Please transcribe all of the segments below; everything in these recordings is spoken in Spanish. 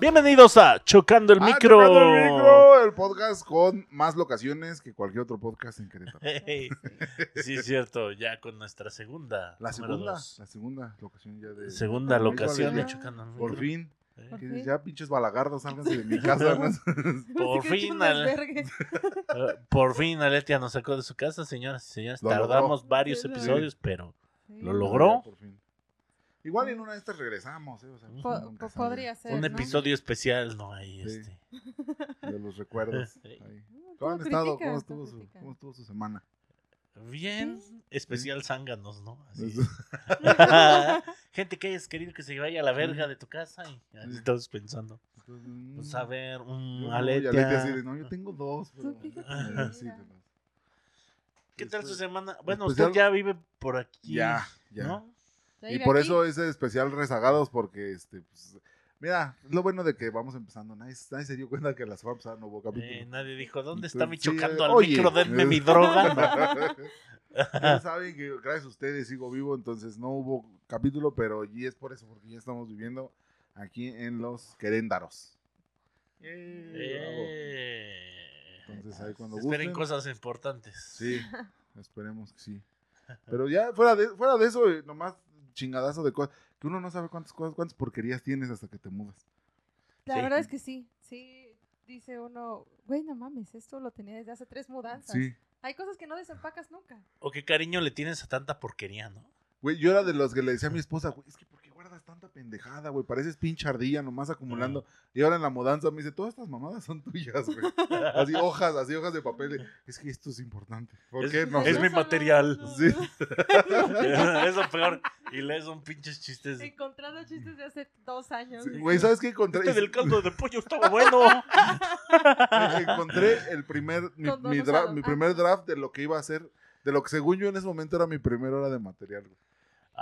Bienvenidos a Chocando el Ah, Micro. Chocando el micro, el podcast con más locaciones que cualquier otro podcast en Querétaro. Hey, sí, es cierto, ya con nuestra segunda. La segunda, dos. la segunda locación ya de... Segunda locación de Chocando. Por fin. Eh, Que ya pinches balagardos, sálganse de mi casa. ¿no? Por fin, Ale- por fin Aletia nos sacó de su casa, señoras y señores. Lo Tardamos logró. varios Sí. episodios, pero Sí. ¿Lo logró? Por fin. Igual en una de estas regresamos, ¿eh? O sea, pues, Po- nunca po- sabe. podría ser. un ¿no? episodio especial, ¿no? Ahí, Sí. este. De los recuerdos. Ahí. ¿Cómo han estado? ¿Cómo estuvo, su. ¿Cómo estuvo su semana? Bien, especial zánganos, ¿no? Así. Eso. Gente que hayas querido que se vaya a la verga de tu casa y así Sí. todos pensando. Entonces, Pues mm, a ver, un yo no, y Aletia. Aletia así de, no, yo tengo dos. Pero- Eh, sí, mira. de las- ¿Qué tal su Después- semana? Bueno, especial- usted ya vive por aquí. Ya, ya. ¿no? Y por aquí. eso ese especial rezagados, porque este, pues, mira, es lo bueno de que vamos empezando. Nadie, nadie se dio cuenta que la semana pasada no hubo capítulo. Eh, nadie dijo, ¿dónde Entonces, está mi chocando al oye. micro? Denme mi droga. ya saben que gracias a ustedes sigo vivo, entonces no hubo capítulo, pero y es por eso, porque ya estamos viviendo aquí en los Queréndaros. Eh, Entonces ahí cuando Esperen gusten. cosas importantes. Sí, esperemos que sí. Pero ya fuera de, fuera de eso, eh, nomás chingadazo de cosas. Que uno no sabe cuántas cosas, cuántas porquerías tienes hasta que te mudas. La Sí. verdad es que sí. Sí, dice uno, güey, no mames, esto lo tenía desde hace tres mudanzas. Sí. Hay cosas que no desempacas nunca. O qué cariño le tienes a tanta porquería, ¿no? Güey, yo era de los que le decía a mi esposa, güey, es que ¿por guardas tanta pendejada, güey? Pareces pinche ardilla nomás acumulando. Y ahora en la mudanza me dice, todas estas mamadas son tuyas, güey. Así hojas, así hojas de papel. es que esto es importante. ¿Por Es- qué no? es sé? mi material. Sí. es lo peor. Y lees un pinches chistes. Encontrando chistes de hace dos años. Sí, Güey, ¿sabes qué encontré? Este del caldo de pollo estaba bueno. encontré el primer, mi, mi dra- mi Ah. primer draft de lo que iba a hacer, de lo que según yo en ese momento era mi primera hora de material, güey.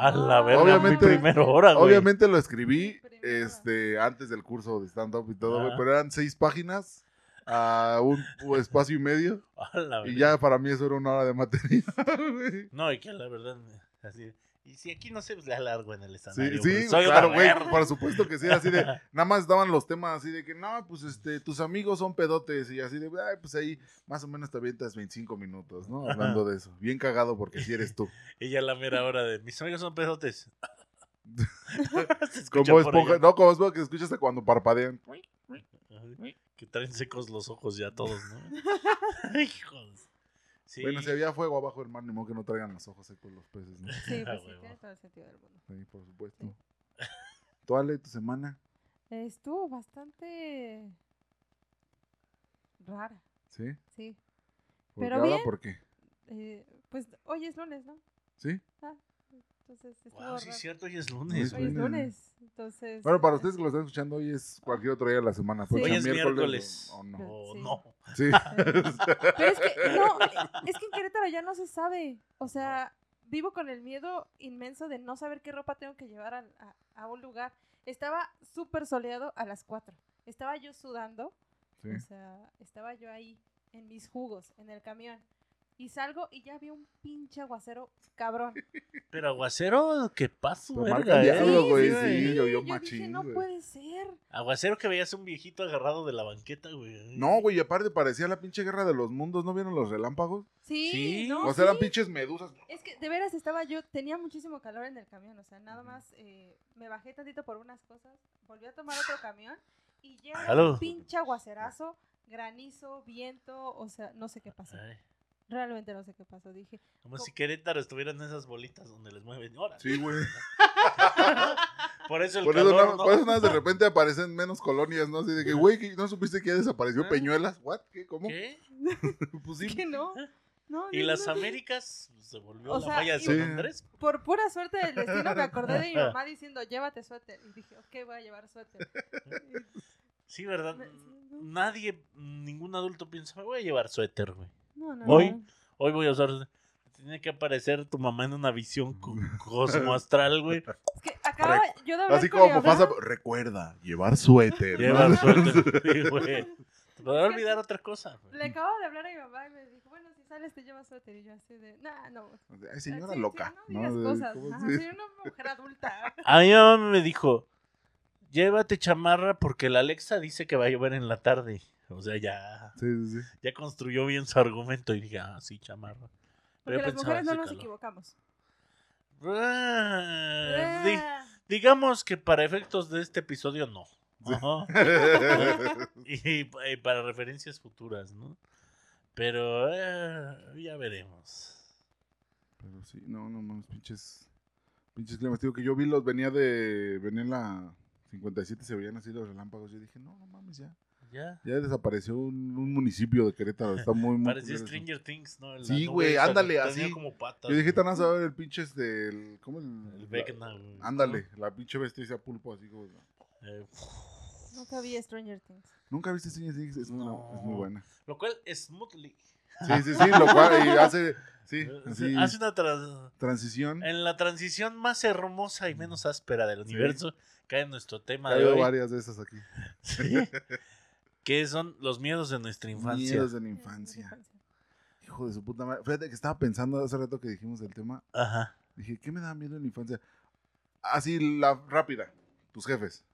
A la verga, Obviamente- mi primera hora, güey. Obviamente lo escribí este, antes del curso de stand-up y todo, güey, Ah. pero eran seis páginas a un espacio y medio. A la Y ya para mí eso era una hora de material. güey. No, y que la verdad, así. Y si aquí no se pues, le alargo en el Sí, escenario. sí, güey. Soy claro, güey, por supuesto que sí, así de, nada más daban los temas así de que, no, pues, este, tus amigos son pedotes, y así de, ay, pues ahí, más o menos te avientas 25 minutos, ¿no? Hablando de eso, bien cagado porque si eres tú. Y ya la mera hora de mis amigos son pedotes. Como esponja, allá. no, como esponja que escuchas hasta cuando parpadean. Que traen secos los ojos ya todos, ¿no? Hijos. Sí. Bueno, si había fuego abajo del mar, ni modo que no traigan los ojos secos los peces, ¿no? Sí, Ah, pues sí, tiene todo el sentido del mundo. Sí, por supuesto. ¿Tú, Ale, tu semana? Estuvo bastante rara, ¿Sí? sí. ¿Por Pero qué ahora? bien. ¿Por qué? Eh, pues hoy es lunes, ¿no? ¿Sí? Entonces Wow, sí, es cierto, hoy es lunes. es Hoy es lunes. lunes, entonces... Bueno, para ustedes que lo están escuchando, hoy es cualquier otro día de la semana. Sí. Hoy es miércoles. O, o no. O Sí. no. Sí. Pero es que, no, es que en Querétaro ya no se sabe. O sea, vivo con el miedo inmenso de no saber qué ropa tengo que llevar a, a un lugar. Estaba súper soleado a las 4. Estaba yo sudando. Sí. O sea, estaba yo ahí en mis jugos, en el camión. Y salgo y ya vi un pinche aguacero cabrón. Pero aguacero, ¿qué pasó, verga? eh? diablo, güey, sí. llovió yo dije, machín, no güey". puede ser. Aguacero que veías un viejito agarrado de la banqueta, güey. No, güey, y aparte parecía la pinche guerra de los mundos. ¿No vieron los relámpagos? Sí, Sí. no, o sea, eran sí. pinches medusas. Es que de veras estaba yo, tenía muchísimo calor en el camión, o sea, nada más eh, me bajé tantito por unas cosas, volví a tomar otro camión y Aló. un pinche aguacerazo, granizo, viento, o sea, no sé qué pasó. Ay, Realmente no sé qué pasó, dije. como si Querétaro estuviera en esas bolitas donde les mueven. Ahora. Sí, güey. Por eso el Por eso, calor, nada, ¿no? por eso nada de repente aparecen menos colonias, ¿no? Así de que, güey, ¿qué- ¿no supiste que ya desapareció Ah. Peñuelas? ¿What? ¿Qué? ¿Cómo? ¿Qué? Pues sí. que no. no ¿Y no, las no. Américas? Pues, Se volvió O la sea, falla de San Sí. Andrés. Por pura suerte del destino me acordé de mi mamá diciendo, llévate suéter. Y dije, ok, voy a llevar suéter. Sí, ¿verdad? No. Nadie, ningún adulto piensa, me voy a llevar suéter, güey. No, no, Hoy, hoy voy a usar. Tiene que aparecer tu mamá en una visión co- cosmo astral, güey. Es que acaba yo de hablar Así como pasa, recuerda, llevar suéter. ¿no? Llevar suéter, sí, güey. Te podrá olvidar otra cosa, güey. Le acabo de hablar a mi mamá y me dijo, bueno, si sales te llevas suéter. Y yo así de, nah, no. Ay, señora sí, loca. no digas cosas. ¿Cómo Ajá, se- soy una mujer adulta. A mi mamá me dijo, llévate chamarra porque la Alexa dice que va a llover en la tarde. O sea, ya, Sí, sí, sí. ya construyó bien su argumento y dije, ah, sí, chamarra. Porque las mujeres no nos calor. equivocamos. Ah, di- Ah. digamos que para efectos de este episodio no. Y para referencias futuras, ¿no? Pero eh, ya veremos. Pero sí, no, no mames, pinches. Pinches climas. Digo que yo vi los, venía de. Venía en la 57 se veían así los relámpagos. Yo dije, no, no mames, ya. Ya. Ya desapareció un, un municipio de Querétaro. Está muy, muy. Parecía. Stranger Things, ¿no? La Sí, güey, ándale, tenía así. como patas. Yo dije, tan a ver el pinche este. El, ¿Cómo el.? El Vecna, güey. Ándale, la pinche bestia pulpo así como. Eh, Nunca vi Stranger Things. Nunca viste Stranger Things, es, muy- No. es muy buena. lo cual, smoothly. Sí, sí, sí, lo cual y hace. Sí, así. Hace una trans- Transición. En la transición más hermosa y menos áspera del Sí. universo cae nuestro tema Ha de hoy. varias de esas aquí. Sí. Que son los miedos de nuestra infancia. Miedos de la infancia. Hijo de su puta madre. Fíjate que estaba pensando hace rato que dijimos el tema. Ajá. Dije, ¿qué me da miedo en la infancia? Así, la rápida. Tus jefes.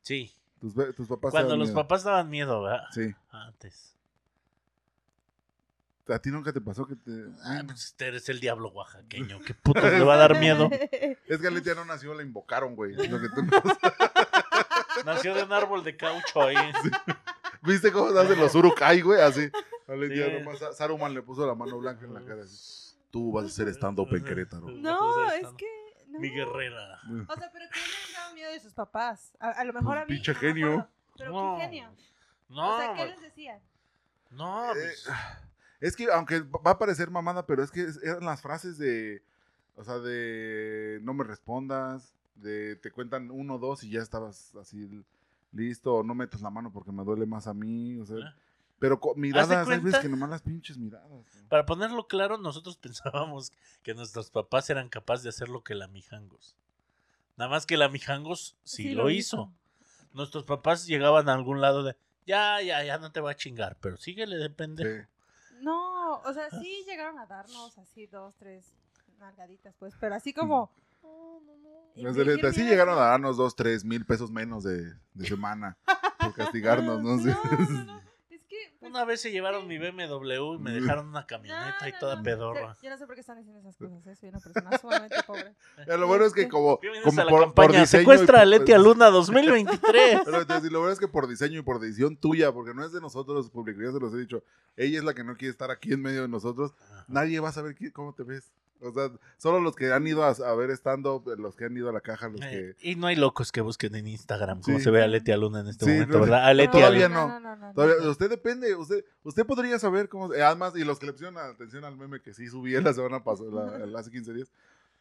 Sí. Tus, papás. Cuando los miedo. papás daban miedo, ¿verdad? Sí. Antes. ¿A ti nunca te pasó que te.? Ah, pues este eres el diablo oaxaqueño. ¿Qué puto le va a dar miedo? Es que Aletia no nació, la invocaron, güey. Lo que tú- Nació de un árbol de caucho ahí. ¿Viste cómo se hacen los urukai, güey? Así. Sí. nomás. Saruman le puso la mano blanca en la cara. Así. Tú vas a ser stand-up en Querétaro. No, es que. No. Mi guerrera. O sea, pero ¿quién les daba miedo de sus papás? A, a lo mejor a mí. Pinche genio. Pero No. qué genio. No, o sea, ¿qué les decían? no, Eh, pues, Es que, aunque va a parecer mamada, pero es que eran las frases de. O sea, de. No me respondas. De te cuentan uno, dos y ya estabas así listo. O no metas la mano porque me duele más a mí. O sea. Pero miradas, hay veces que nomás las pinches miradas. Para ponerlo claro, nosotros pensábamos que nuestros papás eran capaces de hacer lo que la Mijangos. Nada más que la Mijangos sí, lo, hizo. Nuestros papás llegaban a algún lado de, ya, ya, ya no te va a chingar, pero síguele de pendejo. Sí. No, o sea, sí llegaron a darnos así dos, tres nalgaditas, pues, pero así como. No, no, no. Y de- Así miedo, llegaron a no. darnos dos, tres mil pesos menos de, de semana por castigarnos, ¿no? No, no, no. Es que. pues, Una vez se llevaron mi BMW y me dejaron una camioneta y toda pedorra. Yo, no sé por qué están diciendo esas cosas, ¿eh? soy una persona sumamente pobre. Pero lo bueno es que como, como a la por, por diseño y Secuestra a por- Leti a Luna 2023. Pero entonces, lo bueno es que por diseño y por decisión tuya, porque no es de nosotros, público, ya se los he dicho, ella es la que no quiere estar aquí en medio de nosotros, nadie va a saber qué- cómo te ves. O sea, solo los que han ido a, a ver stand-up, los que han ido a la caja, los que... Eh, y no hay locos que busquen en Instagram cómo Sí. se ve a Leti a Luna en este Sí, momento, no, ¿verdad? A Leti Todavía Luna. no. Todavía- usted depende, usted usted podría saber cómo... eh, además, y los que le pusieron atención al meme que sí subí la semana pasada, la- hace 15 días,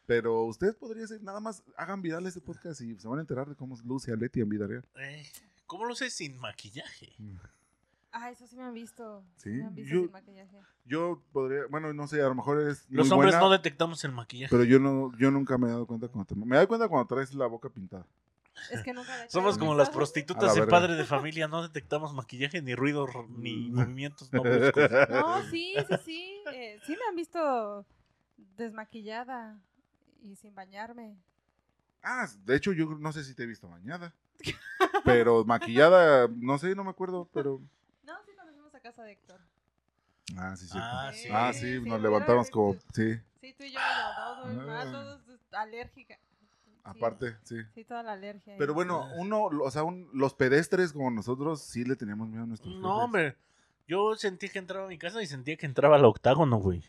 pero usted podría ser, nada más hagan viral este podcast y se van a enterar de cómo luce a Leti en vida real. Eh, ¿Cómo lo sé sin maquillaje? Ah, eso sí me han visto. Sí, me han visto yo- sin maquillaje. Yo podría, bueno, no sé, a lo mejor es Los muy hombres buena, no detectamos el maquillaje. pero yo no, yo nunca me he dado cuenta cuando te, me doy cuenta cuando traes la boca pintada. Es que nunca. Somos como en las prostitutas verga. padre de familia, no detectamos maquillaje, ni ruido, ni Mm. movimientos no bruscos. No, sí, sí, sí. eh, sí me han visto desmaquillada y sin bañarme. Ah, de hecho yo no sé si te he visto bañada. Pero maquillada, no sé, no me acuerdo, pero No, sí, cuando fuimos a casa de Héctor. ah, sí, sí. Ah, sí. Ah, sí, sí, nos levantamos como sí, Sí, tú y yo nos levantamos muy mal, Ah. todos alérgica. Sí, aparte, sí. Sí, toda la alergia. Pero bueno, uno, o sea, un- los pedestres como nosotros sí le teníamos miedo a nuestros No, jefes. hombre. Yo sentí que entraba a mi casa y sentía que entraba al octágono, güey.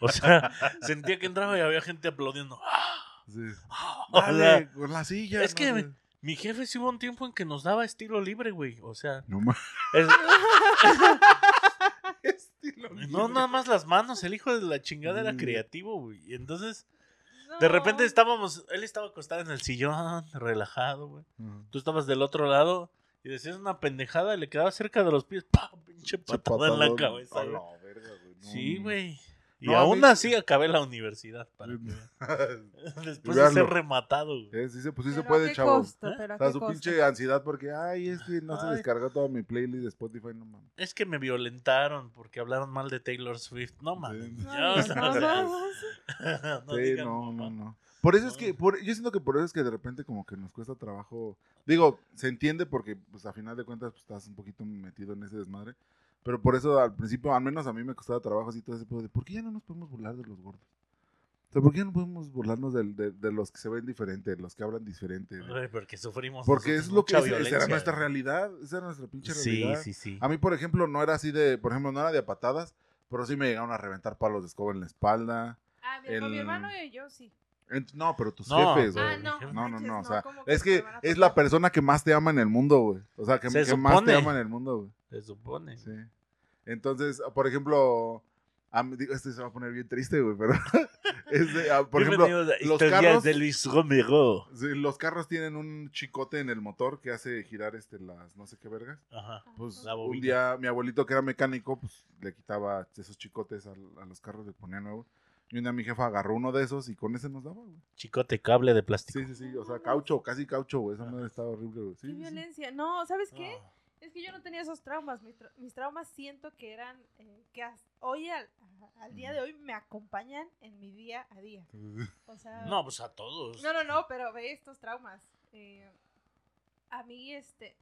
O sea, sentía que entraba y había gente aplaudiendo. Sí. O sea, Dale, con la silla. es no que me- mi jefe sí hubo un tiempo en que nos daba estilo libre, güey. O sea, No es- Estilo no libre. nada más las manos. El hijo de la chingada era Mm. creativo, güey. Y entonces, No. de repente estábamos, él estaba acostado en el sillón, relajado, güey. Tú estabas del otro lado y decías una pendejada, le quedaba cerca de los pies, ¡pam! Pinche Che patada en la cabeza, la verga, güey. No, Sí, no. güey. Y No, aún mí- así acabé la universidad. Para que. Después de ser rematado, güey. Eh, sí se, pues sí se Pero ¿a puede, chavo. costo? ¿Eh? Pero ¿a O sea, qué su costo? pinche ansiedad porque, ay, es que no se descargó toda mi playlist de Spotify, no mames. Es que me violentaron porque hablaron mal de Taylor Swift. No mames. Sí. No, no, o sea, no, sí, no, no, no. Por eso es que, por, yo siento que por eso es que de repente como que nos cuesta trabajo. Digo, se entiende porque, pues, a final de cuentas, pues, estás un poquito metido en ese desmadre. Pero por eso, al principio, al menos a mí me costaba trabajo así todo ese pedo de, ¿por qué ya no nos podemos burlar de los gordos? O sea, ¿por qué ya no podemos burlarnos del- de, de los que se ven diferente, de los que hablan diferente? de- porque sufrimos. Porque es lo que es, esa era nuestra realidad, esa era nuestra pinche Sí, realidad. sí, sí. A mí, por ejemplo, no era así de, por ejemplo, no era de a patadas, pero sí me llegaron a reventar palos de escoba en la espalda. Ah, mi, con mi El- hermano y yo sí. No, pero tus No, jefes, güey. Ah, no. No, No, no, o sea, ¿cómo es que a es la persona que más te ama en el mundo, güey. O sea, que, Se que más te ama en el mundo, güey. Se supone. Sí. Entonces, por ejemplo, a mí- digo, este se va a poner bien triste, güey, pero ah, por ejemplo, a los Historias carros- de Luis Romero. sí, los carros tienen un chicote en el motor que hace girar este las no sé qué vergas. Ajá. Pues La un día mi abuelito que era mecánico, pues le quitaba esos chicotes al- a, los carros, le ponía nuevo. Y un día mi jefa agarró uno de esos y con ese nos daba, güey. Chicote cable de plástico. Sí, sí, sí, o sea, caucho, casi caucho, güey. Esa madre estaba horrible, güey. Sí, Qué sí, sí. violencia. No, ¿sabes qué? No. Es que yo no tenía esos traumas. Mis, tra- mis traumas siento que eran eh, que hoy al, al día de hoy me acompañan en mi día a día. O sea, No, pues a todos. no, no, no, pero ve estos traumas. Eh, a mí, este,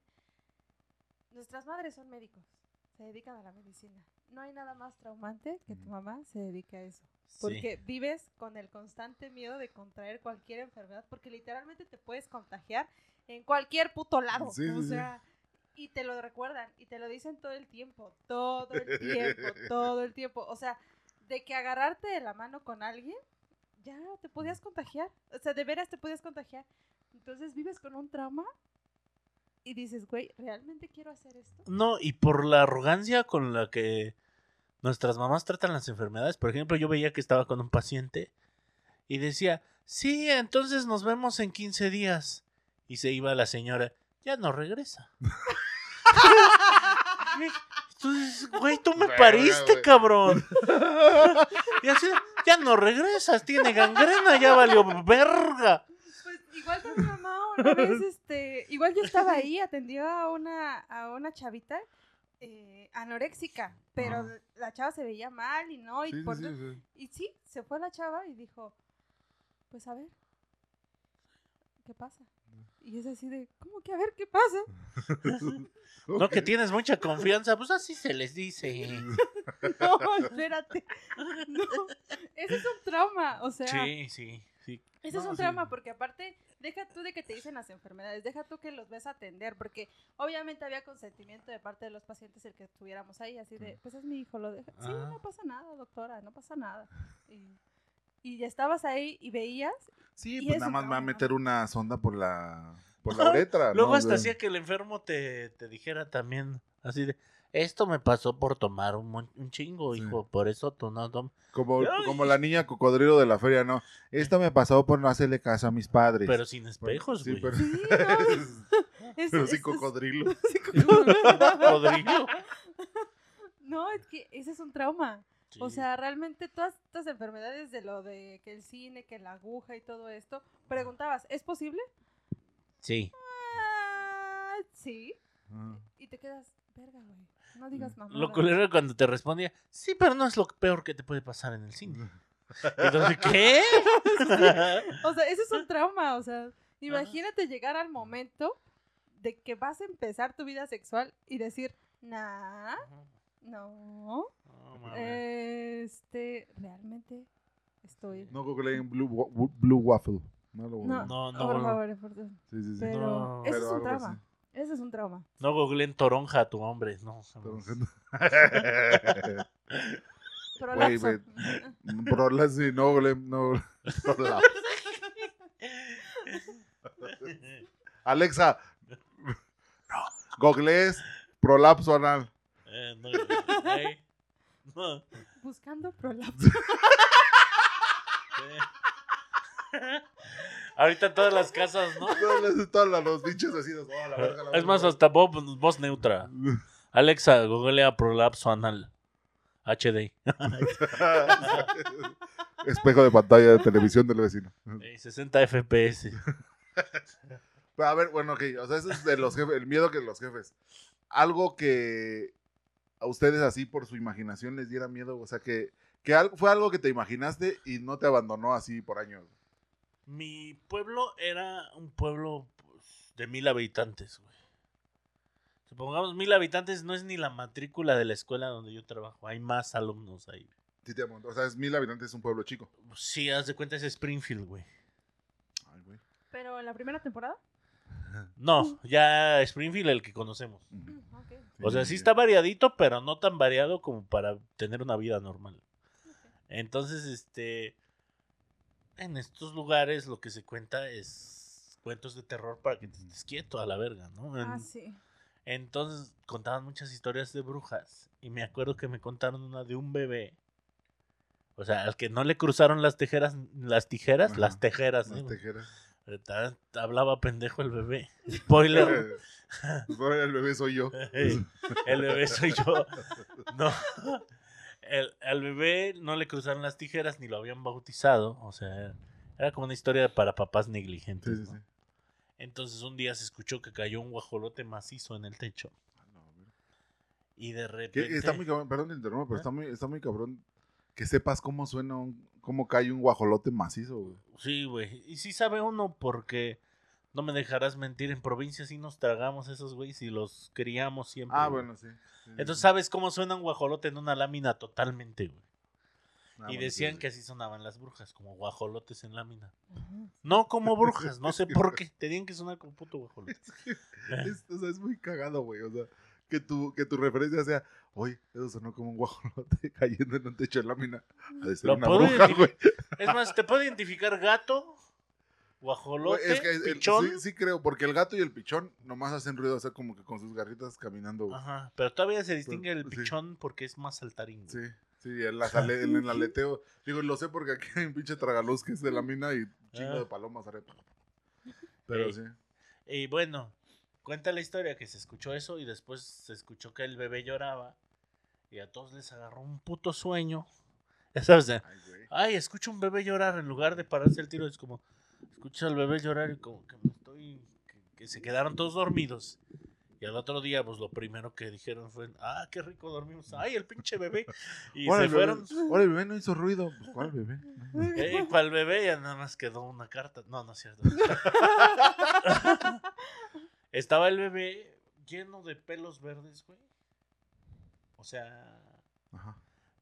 nuestras madres son médicos, se dedican a la medicina. No hay nada más traumante que tu mamá se dedique a eso. Sí. Porque vives con el constante miedo de contraer cualquier enfermedad, porque literalmente te puedes contagiar en cualquier puto lado. Sí, o sí. sea, y te lo recuerdan y te lo dicen todo el tiempo, todo el tiempo, todo el tiempo. O sea, de que agarrarte de la mano con alguien, ya te podías contagiar. O sea, de veras te podías contagiar. Entonces vives con un trauma y dices, güey, ¿realmente quiero hacer esto? No, y por la arrogancia con la que nuestras mamás tratan las enfermedades. Por ejemplo, yo veía que estaba con un paciente y decía, sí, entonces nos vemos en 15 días. Y se iba la señora, ya no regresa. Entonces, güey, tú me pariste, güey. cabrón. Y así, ya no regresas, tiene gangrena, ya valió verga. Igual mi mamá una vez, este, igual yo estaba ahí, atendió a una, a una chavita eh, anoréxica, pero Ajá. la chava se veía mal y no, y Sí, por sí, sí. Y sí, se fue la chava y dijo, pues a ver, ¿qué pasa? Y es así de, ¿cómo que a ver qué pasa? No, que tienes mucha confianza, pues así se les dice. No, espérate. No, ese es un trauma, o sea, Sí, sí, sí. ese es un sí. trauma porque aparte, deja tú de que te dicen las enfermedades, deja tú que los ves a atender, porque obviamente había consentimiento de parte de los pacientes el que estuviéramos ahí, así de, pues es mi hijo, lo deja. Sí, Ah. no pasa nada, doctora, no pasa nada. Y, y ya estabas ahí y veías Sí, Y pues eso, nada más me va a meter una sonda por la, por la uretra. Luego ¿no? hasta hacía que el enfermo te, te dijera también así de, esto me pasó por tomar un, chingo, Sí. hijo, por eso tú no tomas. Como, como la niña cocodrilo de la feria, ¿no? Esto me pasó por no hacerle caso a mis padres. Pero sin espejos, Sí, güey. pero, Sí, no, es- pero es- sí es- cocodrilo. sí, cocodrilo. No, es que ese es un trauma. O sea, realmente todas estas enfermedades de lo de que el cine, que la aguja y todo esto, preguntabas, ¿es posible? Sí. Ah, sí. Ah. Y te quedas, verga, güey. No digas mamá. Lo culero era cuando te respondía, sí, pero no es lo peor que te puede pasar en el cine. Entonces, ¿qué? O sea, ese es un trauma. O sea, imagínate llegar al momento de que vas a empezar tu vida sexual y decir, nah, no, este, realmente estoy. No googleen Blue, Blue Waffle. No lo No, No, no, por favor, por favor. Sí, sí, sí. Pero No, pero es un trauma. Ese es un trauma. No googleen toronja a tu hombre, no. Prolapso. Prolas, sí, no googleen, no. prolapso. Alexa. No. Googlees prolapso anal. Eh, no. No. Buscando prolapso. Ahorita en todas las casas, ¿no? Todos los- todos los bichos así. oh, la verga, la Es más, hasta voz, voz neutra. Alexa, googlea prolapso anal. HD. Espejo de pantalla de televisión del vecino. Eh, 60 FPS. Pero, a ver, bueno, ok. O sea, eso es de los jefes, el miedo que los jefes. Algo que a ustedes así por su imaginación les diera miedo. O sea, que, que fue algo que te imaginaste y no te abandonó así por años. Mi pueblo era un pueblo pues, de mil habitantes, güey. Supongamos mil habitantes no es ni la matrícula de la escuela donde yo trabajo. Hay más alumnos ahí. Sí te amo. O sea, es mil habitantes, es un pueblo chico. Sí, haz de cuenta es Springfield, güey. Ay, güey. Pero en la primera temporada. No, ya Springfield el que conocemos. Mm. O sea, sí está variadito, pero no tan variado como para tener una vida normal. Entonces, este, en estos lugares lo que se cuenta es cuentos de terror para que te estés quieto a la verga, ¿no? En- Ah, sí. Entonces contaban muchas historias de brujas y me acuerdo que me contaron una de un bebé. O sea, al que no le cruzaron las tijeras, las tijeras, Ajá. las tejeras. Las ¿eh? tejeras. Ta- Hablaba pendejo el bebé. Spoiler. El bebé soy yo. el bebé soy yo. No. El, al bebé no le cruzaron las tijeras ni lo habían bautizado. O sea, era como una historia para papás negligentes. Sí, sí, ¿no? sí. Entonces un día se escuchó que cayó un guajolote macizo en el techo. Ah, no. Y de repente. está muy cabrón, perdón, te interrumpo, pero ¿Eh? está muy, está muy cabrón que sepas cómo suena, un, cómo cae un guajolote macizo, güey. Sí, güey. Y sí sabe uno porque no me dejarás mentir. En provincia sí nos tragamos esos güeyes y los criamos siempre. Ah, güey. bueno, sí. Sí, Entonces sabes cómo suena un guajolote en una lámina totalmente, güey. Ah, y decían que sí. así sonaban las brujas, como guajolotes en lámina. No como brujas, no sé por qué. Tenían que sonar como puto guajolote. Es, o sea, es muy cagado, güey. O sea, que tu, que tu referencia sea, oye, eso sonó como un guajolote cayendo en un techo de lámina. Ha de ser Lo una puedo bruja, güey. Es más, te puede identificar gato, Güey, guajolote, Es que el- pichón. sí, sí creo, porque el gato y el pichón nomás hacen ruido, o sea, como que con sus garritas caminando, güey. Ajá, pero todavía se distingue el sí. pichón porque es más saltarín. güey. Sí, sí, el, las ale- en el aleteo. Digo, lo sé porque aquí hay un pinche tragaluz que es de la mina y chingo Ah. de palomas. arriba. Pero Ey. sí. Y bueno, cuenta la historia que se escuchó eso y después se escuchó que el bebé lloraba y a todos les agarró un puto sueño. Ya sabes, de, Ay, güey. ay, escucho un bebé llorar en lugar de pararse el tiro, es como, escucha al bebé llorar y como que me estoy, que, que se quedaron todos dormidos. Y al otro día, pues lo primero que dijeron fue, ah, qué rico dormimos, ay, el pinche bebé. Y se el bebé- fueron, ahora el bebé no hizo ruido. Pues, ¿cuál bebé? eh, para el bebé ya nada más quedó una carta. No, no es cierto. Estaba el bebé lleno de pelos verdes, güey. O sea, Ajá.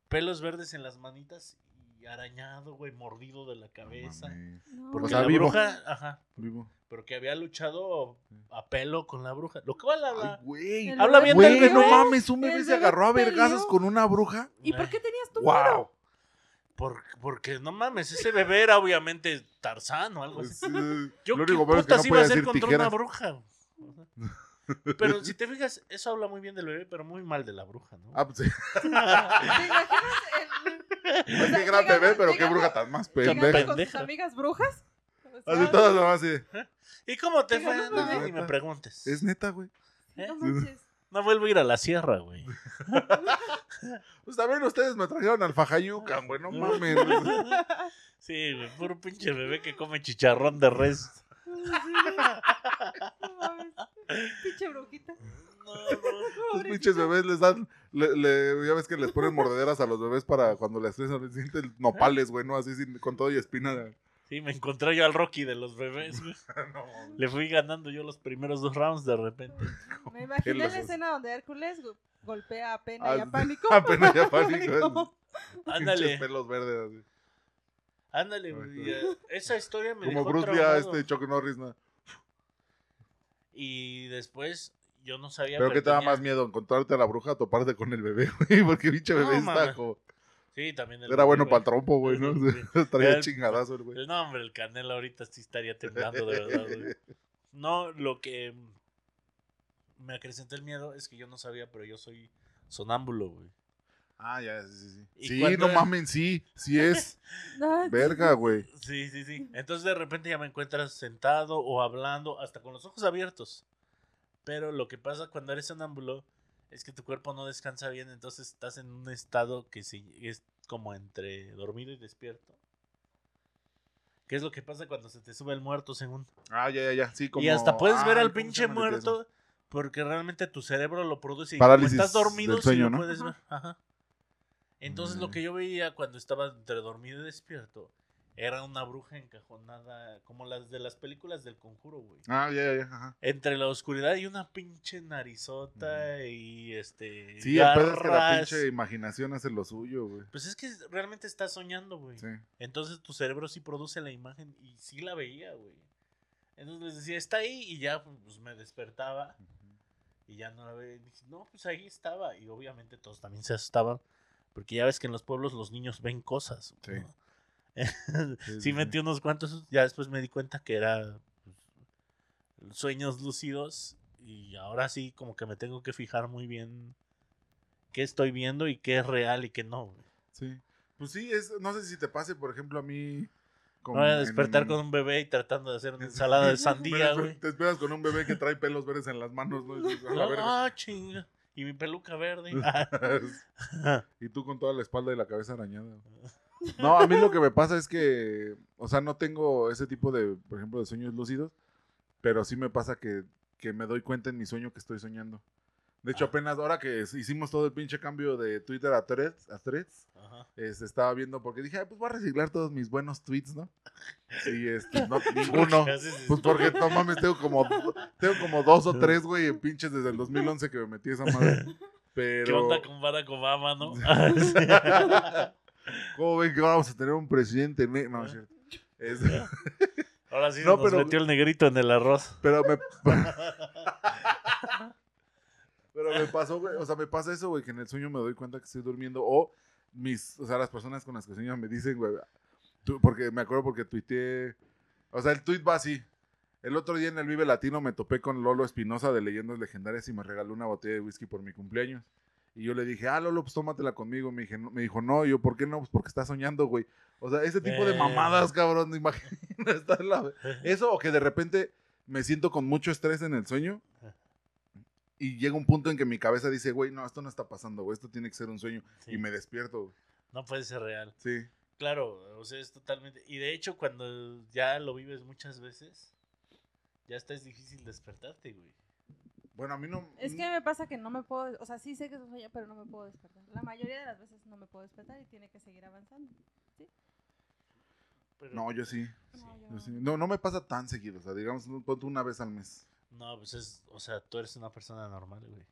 pelos verdes en las manitas y arañado, güey, mordido de la cabeza. No. Porque O sea, la vivo. bruja, ajá, Vivo. pero que había luchado a pelo con la bruja. Lo que va la... güey. Habla bebé bien del Güey, no bebé. mames, un bebé se bebé agarró a peleó. vergazos con una bruja. ¿Y por qué tenías tu ¡Wow! Por- porque no mames, ese bebé era obviamente Tarzán o algo así. Es, eh, Pues Yo lo qué único bueno es que putas no iba a puede hacer contra tijeras. una bruja. Pero si te fijas, eso habla muy bien del bebé, pero muy mal de la bruja, ¿no? Ah, pues sí. ¿Te imaginas el- Qué sea, gran bebé, pero qué bruja tan más pendeja. con sus pendeja. amigas brujas? O sea, Así todas nomás así. ¿Y cómo te fue? no, No, bebé. ni me preguntes. Es neta, güey. ¿Eh? No manches. No vuelvo a ir a la sierra, güey. Pues también ustedes me trajeron al Fajayucan, güey. No mames. Sí, güey, puro pinche bebé que come chicharrón de res. No mames. Pinche brujita. No, no. Los pinches bebés les dan, le, le- ya ves que les ponen mordederas a los bebés para cuando les estresan, les sienten nopales, güey, ¿no? Así sin- con todo y espina. Sí, me encontré yo al Rocky de los bebés, güey. Le fui ganando yo los primeros dos rounds de repente. Me imaginé la escena donde Hércules go- golpea a Pena y Ah, a Pánico. a Pena y a Pánico. Ándale, Pinches pelos verdes, así. Ándale, güey. Esa historia me Como dejó Bruce Lee a este Chuck Norris, ¿no? Y después yo no sabía. Pero ¿qué te da más miedo? ¿Encontrarte a la bruja o toparte con el bebé, güey? Porque pinche No, bebé está mames. como... Sí, también. el Era bueno para el trompo, güey, ¿no? Traía El- chingadazo el güey. El nombre, el canelo ahorita sí estaría temblando de verdad, güey. No, lo que me acrecentó el miedo es que yo no sabía, pero yo soy sonámbulo, güey. Ah, ya, sí, sí, sí. ¿Y Sí, cuándo no era? mamen, sí, sí es. Verga, güey. Sí, sí, sí. Entonces de repente ya me encuentras sentado o hablando, hasta con los ojos abiertos. Pero lo que pasa cuando eres sonámbulo es que tu cuerpo no descansa bien, entonces estás en un estado que sí es como entre dormido y despierto. ¿Qué es lo que pasa cuando se te sube el muerto según? Ah, ya, ya, ya. Sí, como. y hasta puedes ver Ay, al ¿cómo se pinche muerto porque realmente tu cerebro lo produce y Parálisis como estás dormido del sueño, sí lo ¿no? puedes ver. Ajá. Entonces lo que yo veía cuando estaba entre dormido y despierto era una bruja encajonada como las de las películas del conjuro, güey. Ah, ya, ya, ya. Ajá. Entre la oscuridad y una pinche narizota y este. Sí, el pedo es que la garras. pinche imaginación hace lo suyo, güey. Pues es que realmente estás soñando, güey. Sí. Entonces tu cerebro sí produce la imagen y sí la veía, güey. Entonces les decía, está ahí y ya pues me despertaba y ya no la veía. Y dije, no, pues ahí estaba. Y obviamente todos también se asustaban porque ya ves que en los pueblos los niños ven cosas. Sí. ¿no? Sí, metí unos cuantos, ya después me di cuenta que era pues, sueños lúcidos y ahora sí como que me tengo que fijar muy bien qué estoy viendo y qué es real y qué no. Sí. Pues sí, es, no sé si te pase, por ejemplo, a mí. No voy a despertar con un bebé y tratando de hacer una ensalada de sandía, güey. Te esperas con un bebé que trae pelos verdes en las manos, ¿no? Ah, chinga. Y mi peluca verde. y tú con toda la espalda y la cabeza arañada. No, a mí lo que me pasa es que, o sea, no tengo ese tipo de, por ejemplo, de sueños lúcidos, pero sí me pasa que, que me doy cuenta en mi sueño que estoy soñando. De hecho, Ah. apenas ahora que hicimos todo el pinche cambio de Twitter a Threads, a Threads este, estaba viendo porque dije, "Ay, pues voy a reciclar todos mis buenos tweets, ¿no? Y este, no, ninguno. ¿Qué haces Pues porque, no mames, tengo como, tengo como dos o tres, güey, en pinches desde el 2011 que me metí esa madre. Pero... ¿Qué onda con Barack Obama, no? ¿Cómo ven que vamos a tener un presidente? ne- No, es cierto. Es- Ahora sí No, se nos pero- metió el negrito en el arroz. pero me... pero me pasó, güey, o sea, me pasa eso, güey, que en el sueño me doy cuenta que estoy durmiendo o mis, o sea, las personas con las que sueño me dicen, güey, tú- porque me acuerdo porque tuiteé, o sea, el tweet va así. El otro día en el Vive Latino me topé con Lolo Espinosa de Leyendas Legendarias y me regaló una botella de whisky por mi cumpleaños. Y yo le dije, ah, Lolo, pues tómatela conmigo. Me, dije, no- me dijo, no, Y yo, ¿por qué no? Pues porque está soñando, güey. O sea, ese tipo de Eh. mamadas, cabrón, imagina. estar la- Eso o que de repente me siento con mucho estrés en el sueño y llega un punto en que mi cabeza dice, güey, no, esto no está pasando, güey, esto tiene que ser un sueño. Sí. Y me despierto, güey. No puede ser real. Sí. Claro, o sea, es totalmente. Y de hecho, cuando ya lo vives muchas veces, ya está es difícil despertarte, güey. Bueno, a mí no... Es que me pasa que no me puedo, o sea, sí sé que es un sueño, pero no me puedo despertar. La mayoría de las veces no me puedo despertar y tiene que seguir avanzando. Pero- No, yo sí. No, yo- yo sí. No, no me pasa tan seguido, o sea, digamos, una vez al mes. No, pues es. O sea, tú eres una persona normal, güey.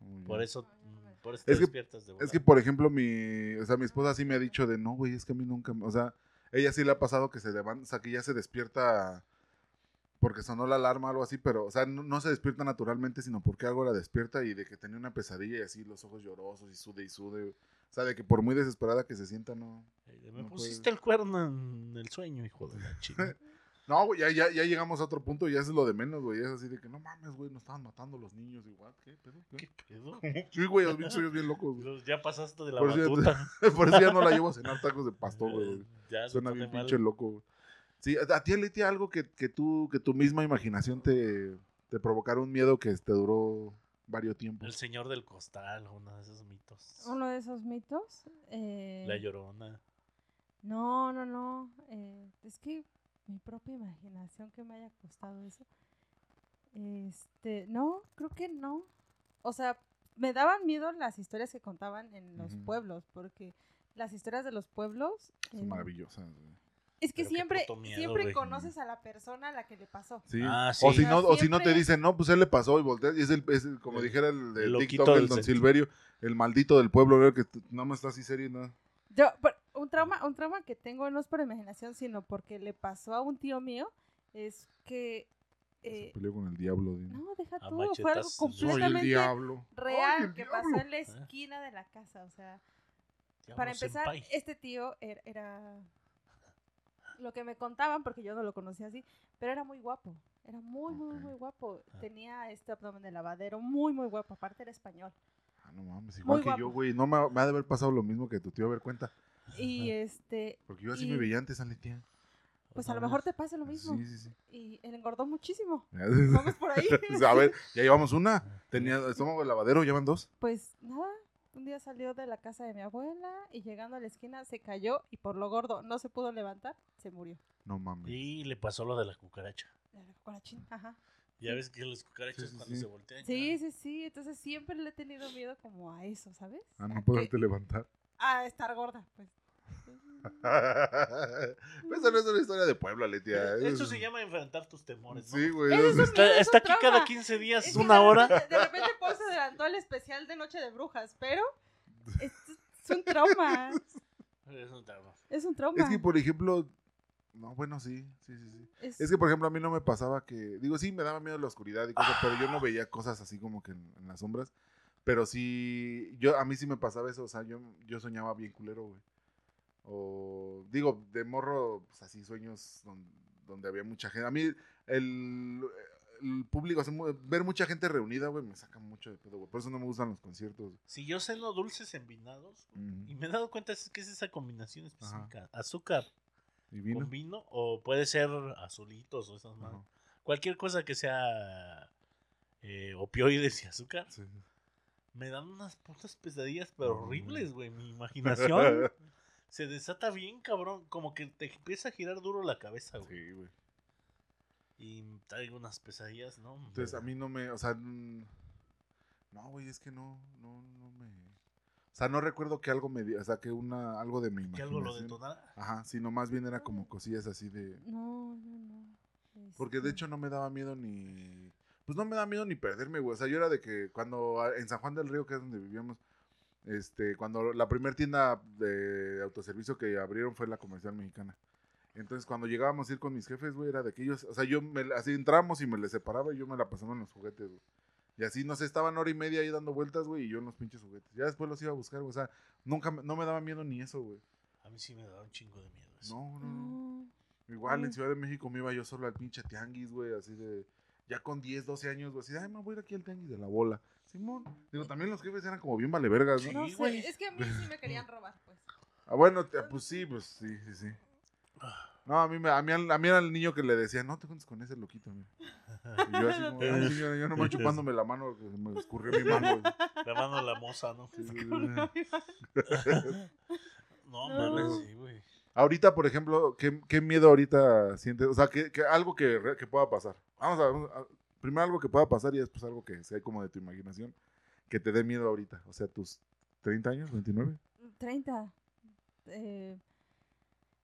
Muy Por eso, me- por eso te Es que- despiertas de Es que, por ejemplo, mi, o sea, mi esposa sí me ha dicho de, no, güey, es que a mí nunca, me-", o sea, ella sí le ha pasado que se levanta, o sea, que ya se despierta porque sonó la alarma o algo así, pero, o sea, no, no se despierta naturalmente, sino porque algo la despierta y de que tenía una pesadilla y así los ojos llorosos y sude y sude. O sea, de que por muy desesperada que se sienta, no. Me no pusiste el cuerno en el sueño, hijo de la chingada. No, güey, ya, ya, ya llegamos a otro punto y ya es lo de menos, güey. Es así de que, no mames, güey, nos estaban matando los niños igual. ¿Qué pedo? ¿Qué? ¿Qué pedo? Sí, güey, los pinches sueños bien locos, güey. Ya pasaste de la Por cierto. batuta. Por eso ya no la llevo a cenar tacos de pastor, güey. Ya se Suena bien mal. pinche loco, güey. Sí, a ti, Alitia, algo que, que tú, que tu misma imaginación te, te provocara un miedo que te duró varios El tiempos. señor del costal, uno de esos mitos. Uno de esos mitos. eh, La llorona. No, no, no. eh, es que mi propia imaginación que me haya costado eso. Este, no, creo que no. O sea, me daban miedo las historias que contaban en los pueblos, porque las historias de los pueblos. Son eh, maravillosas, güey. Es que Pero siempre, miedo, siempre güey. conoces a la persona a la que le pasó. Sí. Ah, O sí. si no, o si no te dicen, no, pues él le pasó y volteas. Y es el, es el- como El- dijera el de el TikTok del del Don. Silverio, el maldito del pueblo, güey, que no me está así serio y nada. Yo, por- un trauma, un trauma que tengo no es por imaginación, sino porque le pasó a un tío mío, es que eh, Se peleó con el diablo. dime. no, deja A tú, fue algo completamente diablo. real Ay, que diablo. pasó en la esquina de la casa, o sea, para empezar, senpai. este tío era, era lo que me contaban, porque yo no lo conocía así, pero era muy guapo, era muy, muy, Ok. muy guapo, Ah. tenía este abdomen de lavadero, muy, muy guapo, aparte era español. Ah, no mames, igual Muy que yo, guapo. güey. No me, me ha de haber pasado lo mismo que tu tío, a ver, cuenta. Y este, Porque yo así Y- me veía antes, pues a lo mejor te pasa lo mismo. Sí, sí, sí. Y él engordó muchísimo. a Vamos por ahí. ver, ya llevamos una. Tenía estómago de lavadero, llevan dos. Pues nada, un día salió de la casa de mi abuela y llegando a la esquina se cayó y por lo gordo no se pudo levantar, se murió. No mames. Y le pasó lo de la cucaracha. De la cucarachín, Ajá. Ya ves que los cucarachas Sí, sí, cuando sí. se voltean. Sí, sí, sí. Entonces siempre le he tenido miedo como a eso, ¿sabes? A A no que- poderte levantar. A estar gorda, pues. Esa no es una historia de Puebla, Letia. Eso se llama enfrentar tus temores, ¿no? Sí, güey. Es Está, es aquí cada trauma. 15 días, Es una de hora. repente- De repente Paul se adelantó al especial de Noche de Brujas, pero es, es un trauma. Es un trauma. Es un trauma. Es que, por ejemplo. No, bueno, sí, sí, sí, sí. Es- Es que, por ejemplo, a mí no me pasaba que. Digo, sí, me daba miedo la oscuridad y cosas, pero yo no veía cosas así como que en, en las sombras. Pero sí. Yo, a mí sí me pasaba eso. O sea, yo, yo soñaba bien culero, güey. O. Digo, de morro, pues así sueños donde, donde había mucha gente. A mí, el. El público, ver mucha gente reunida, güey, me saca mucho de pedo, güey. Por eso no me gustan los conciertos. Si yo ceno dulces envinados, Ujú. y me he dado cuenta es que es esa combinación específica. Azúcar ¿Y vino? con vino, o puede ser azulitos o esas madres. Cualquier cosa que sea eh, opioides y azúcar, Sí. me dan unas putas pesadillas, pero horribles, güey. Mi imaginación se desata bien, cabrón. Como que te empieza a girar duro la cabeza, güey. Sí, güey. Y traigo unas pesadillas, ¿no? Entonces a mí no me, o sea, no, güey, es que no, no, no me, o sea, no recuerdo que algo me, o sea, que una, algo de mi Que imaginación. algo lo detonara. Ajá, sino más bien era como cosillas así de, No, no, no. porque de Este, hecho no me daba miedo ni, pues no me daba miedo ni perderme, güey, o sea, yo era de que cuando en San Juan del Río, que es donde vivíamos, este, cuando la primera tienda de autoservicio que abrieron fue la comercial mexicana. Entonces, cuando llegábamos a ir con mis jefes, güey, era de que ellos, o sea, yo me, así entramos y me les separaba y yo me la pasaba en los juguetes, güey. Y así, no sé, estaban hora y media ahí dando vueltas, güey, y yo en los pinches juguetes. Ya después los iba a buscar, güey, o sea, nunca, me- no me daba miedo ni eso, güey. A mí sí me da un chingo de miedo eso. No, no, no. No. Igual en Mm. Ciudad de México me iba yo solo al pinche tianguis, güey, así de, ya con 10, 12 años, güey, así, de, ay, me voy a ir aquí al tianguis de la bola. Simón. Digo, también los jefes eran como bien valevergas, ¿no? Sí, No sé, güey. es que a mí sí me querían robar, pues. Ah, bueno, te- pues sí, pues sí, sí, sí. No, a mí, me, a, mí, a mí era el niño que le decía, no te juntes con ese loquito, mira. Y yo así como, "Ay, señora, yo nomás chupándome la mano, que se me escurrió mi mano. güey". La mano la moza, ¿no? Sí, sí, sí. No, No. mames, sí, güey. Ahorita, por ejemplo, ¿qué, qué miedo ahorita sientes? O sea, que, que algo que, re- que pueda pasar. Vamos a, vamos a- primero algo que pueda pasar y después algo que sea como de tu imaginación, que te dé miedo ahorita. O sea, tus 30 años, 29. 30. Eh,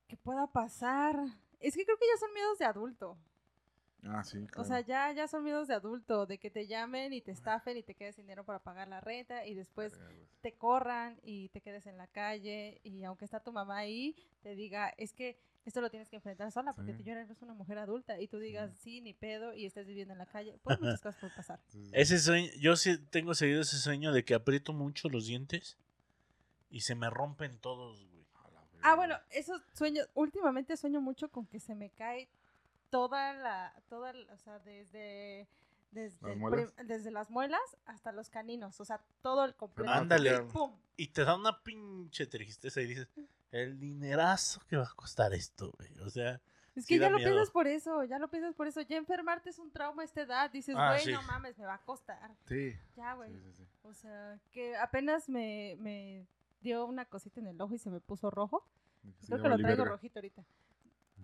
que pueda pasar. Es que creo que ya son miedos de adulto. Ah, sí, claro. O sea, ya, ya son miedos de adulto, de que te llamen y te estafen y te quedes sin dinero para pagar la renta y después te corran y te quedes en la calle y aunque está tu mamá ahí, te diga, es que esto lo tienes que enfrentar sola porque Sí. tú ya eres una mujer adulta y tú digas, sí, ni pedo y estés viviendo en la calle. Pues muchas cosas pueden pasar. Ese sueño, yo sí tengo seguido ese sueño de que aprieto mucho los dientes y se me rompen todos, güey. Ah, bueno, esos sueños, últimamente sueño mucho con que se me cae toda la, toda, la- o sea, desde, desde, ¿Las el muelas? prim- desde las muelas hasta los caninos, o sea, todo el completo. Ándale. claro. ¡Pum! Y te da una pinche tristeza y dices, el dinerazo que va a costar esto, güey. O sea, Es que ya lo miedo. piensas por eso, ya lo piensas por eso. Ya enfermarte es un trauma a esta edad. Dices, Ah, güey, sí. no mames, me va a costar. Sí, Ya, güey. sí, sí, sí. O sea, que apenas me, me dio una cosita en el ojo y se me puso rojo. Sí, Creo que lo traigo verga. rojito ahorita.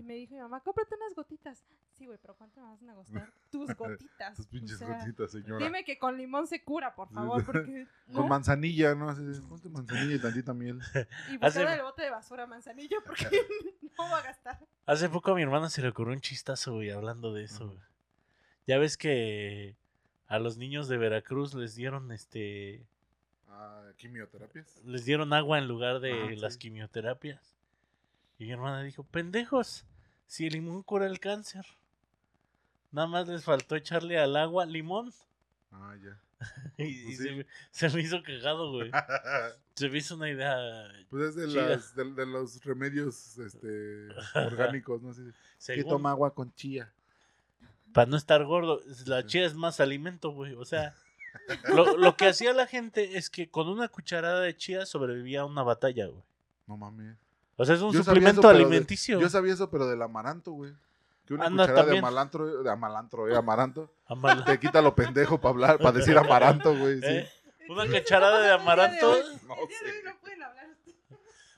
Y me dijo mi mamá, cómprate unas gotitas. Sí, güey, pero ¿cuánto me vas a costar? Tus gotitas. Tus pinches O sea, gotitas, señora. Dime que con limón se cura, por favor, porque... Con manzanilla, ¿no? Ponte manzanilla y tantita miel. Y Hace- buscar el bote de basura manzanillo porque no va a gastar. hace poco a mi hermana se le ocurrió un chistazo, güey, hablando de eso. Ya ves que a los niños de Veracruz les dieron este Ah, quimioterapias. les dieron agua en lugar de las sí. quimioterapias. Y mi hermana dijo, pendejos, si el limón cura el cáncer. Nada más les faltó echarle al agua limón. Ah, ya. Y, Pues se, sí. me, se me hizo cagado, güey. Se me hizo una idea. Pues es de, las, de, de los remedios este, orgánicos, ¿no? ¿Qué según- toma agua con chía? Para no estar gordo. La Sí. chía es más alimento, güey. O sea, Lo, lo que hacía la gente es que con una cucharada de chía sobrevivía a una batalla, güey. No mames. O sea, es un Yo suplemento eso, pero de- alimenticio. Yo sabía eso, pero del amaranto, güey. Que una Anda, cucharada de amalantro, de amalantro, eh, amaranto, Amal- te quita lo pendejo para hablar, para decir amaranto, güey. Sí. ¿Eh? Una cucharada de amaranto. No sé. hoy no pueden hablar.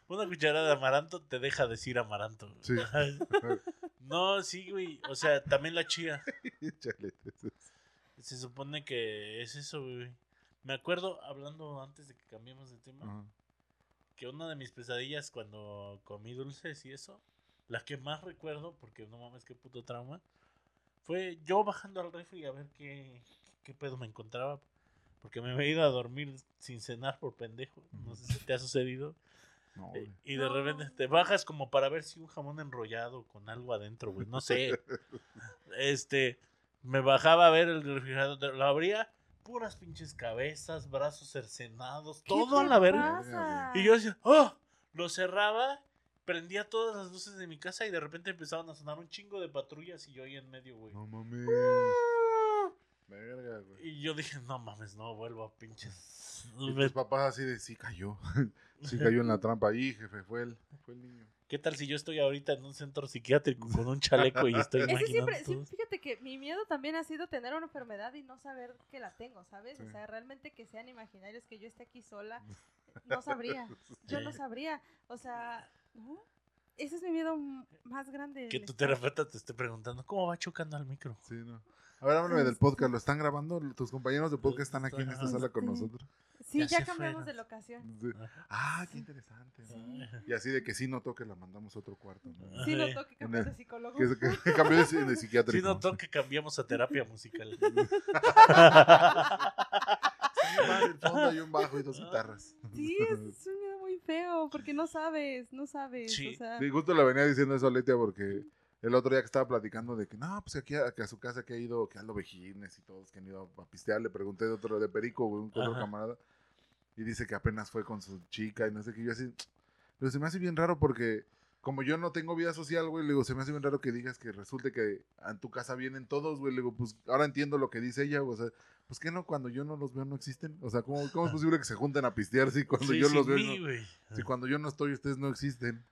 Una cucharada de amaranto te deja decir amaranto. güey. Sí. No, sí, güey. O sea, también la chía. Se supone que es eso, güey. Me acuerdo, hablando antes de que cambiemos de tema. Que una de mis pesadillas cuando comí dulces y eso, la que más recuerdo, porque no mames, qué puto trauma, fue yo bajando al refri a ver qué, qué pedo me encontraba. Porque me había ido a dormir sin cenar por pendejo. No sé si te ha sucedido. No, Eh, güey. Y de No. repente te bajas como para ver si un jamón enrollado con algo adentro, güey. No sé. Este, me bajaba a ver el refrigerador, lo abría, puras pinches cabezas, brazos cercenados, todo a la verga. Y yo decía, ¡oh! Lo cerraba, prendía todas las luces de mi casa y de repente empezaban a sonar un chingo de patrullas y yo ahí en medio, güey. No mames. Verga, güey. Y yo dije, no mames, no vuelvo a pinches. Y tus papás así de, sí cayó. sí cayó en la trampa. Ahí, jefe, fue el, fue el niño. ¿Qué tal si yo estoy ahorita en un centro psiquiátrico con un chaleco y estoy Ese imaginando siempre, sí, todo? fíjate que mi miedo también ha sido tener una enfermedad y no saber que la tengo, ¿sabes? Sí. O sea, realmente que sean imaginarios, que yo esté aquí sola, no sabría. Yo no sabría. O sea, ¿no? Ese es mi miedo más grande. Que tu terapeuta te esté preguntando, ¿cómo va chocando al micro? Sí, no. A ver, háblame del podcast. ¿Lo están grabando? ¿Tus compañeros de podcast están aquí en esta sala con Sí. nosotros? Sí, Ya cambiamos fueron. de locación. Sí. Ah, qué interesante. ¿no? Y así de que sí notó que la mandamos a otro cuarto. ¿no? Sí, Ajá. notó que cambió En el- de psicólogo. Que, que- cambió de, de psiquiátrico. Sí notó que cambiamos a terapia musical. El fondo hay un bajo y dos guitarras. Sí, es, es un miedo muy feo, porque no sabes, no sabes. Sí. O sea, Sí, justo le venía diciendo eso a Letia porque el otro día que estaba platicando de que no, pues aquí a, que a su casa que ha ido, que a los vejines y todos que han ido a pistear, le pregunté de otro de Perico, güey, un otro camarada, y dice que apenas fue con su chica y no sé qué, yo así, pero se me hace bien raro porque como yo no tengo vida social, güey, le digo, se me hace bien raro que digas que resulte que a tu casa vienen todos, güey, le digo, pues ahora entiendo lo que dice ella, güey, o sea, pues que no, cuando yo no los veo no existen, o sea, ¿cómo, cómo es posible que se junten a pistear si cuando Sí, yo los veo, no- si cuando yo no estoy ustedes no existen?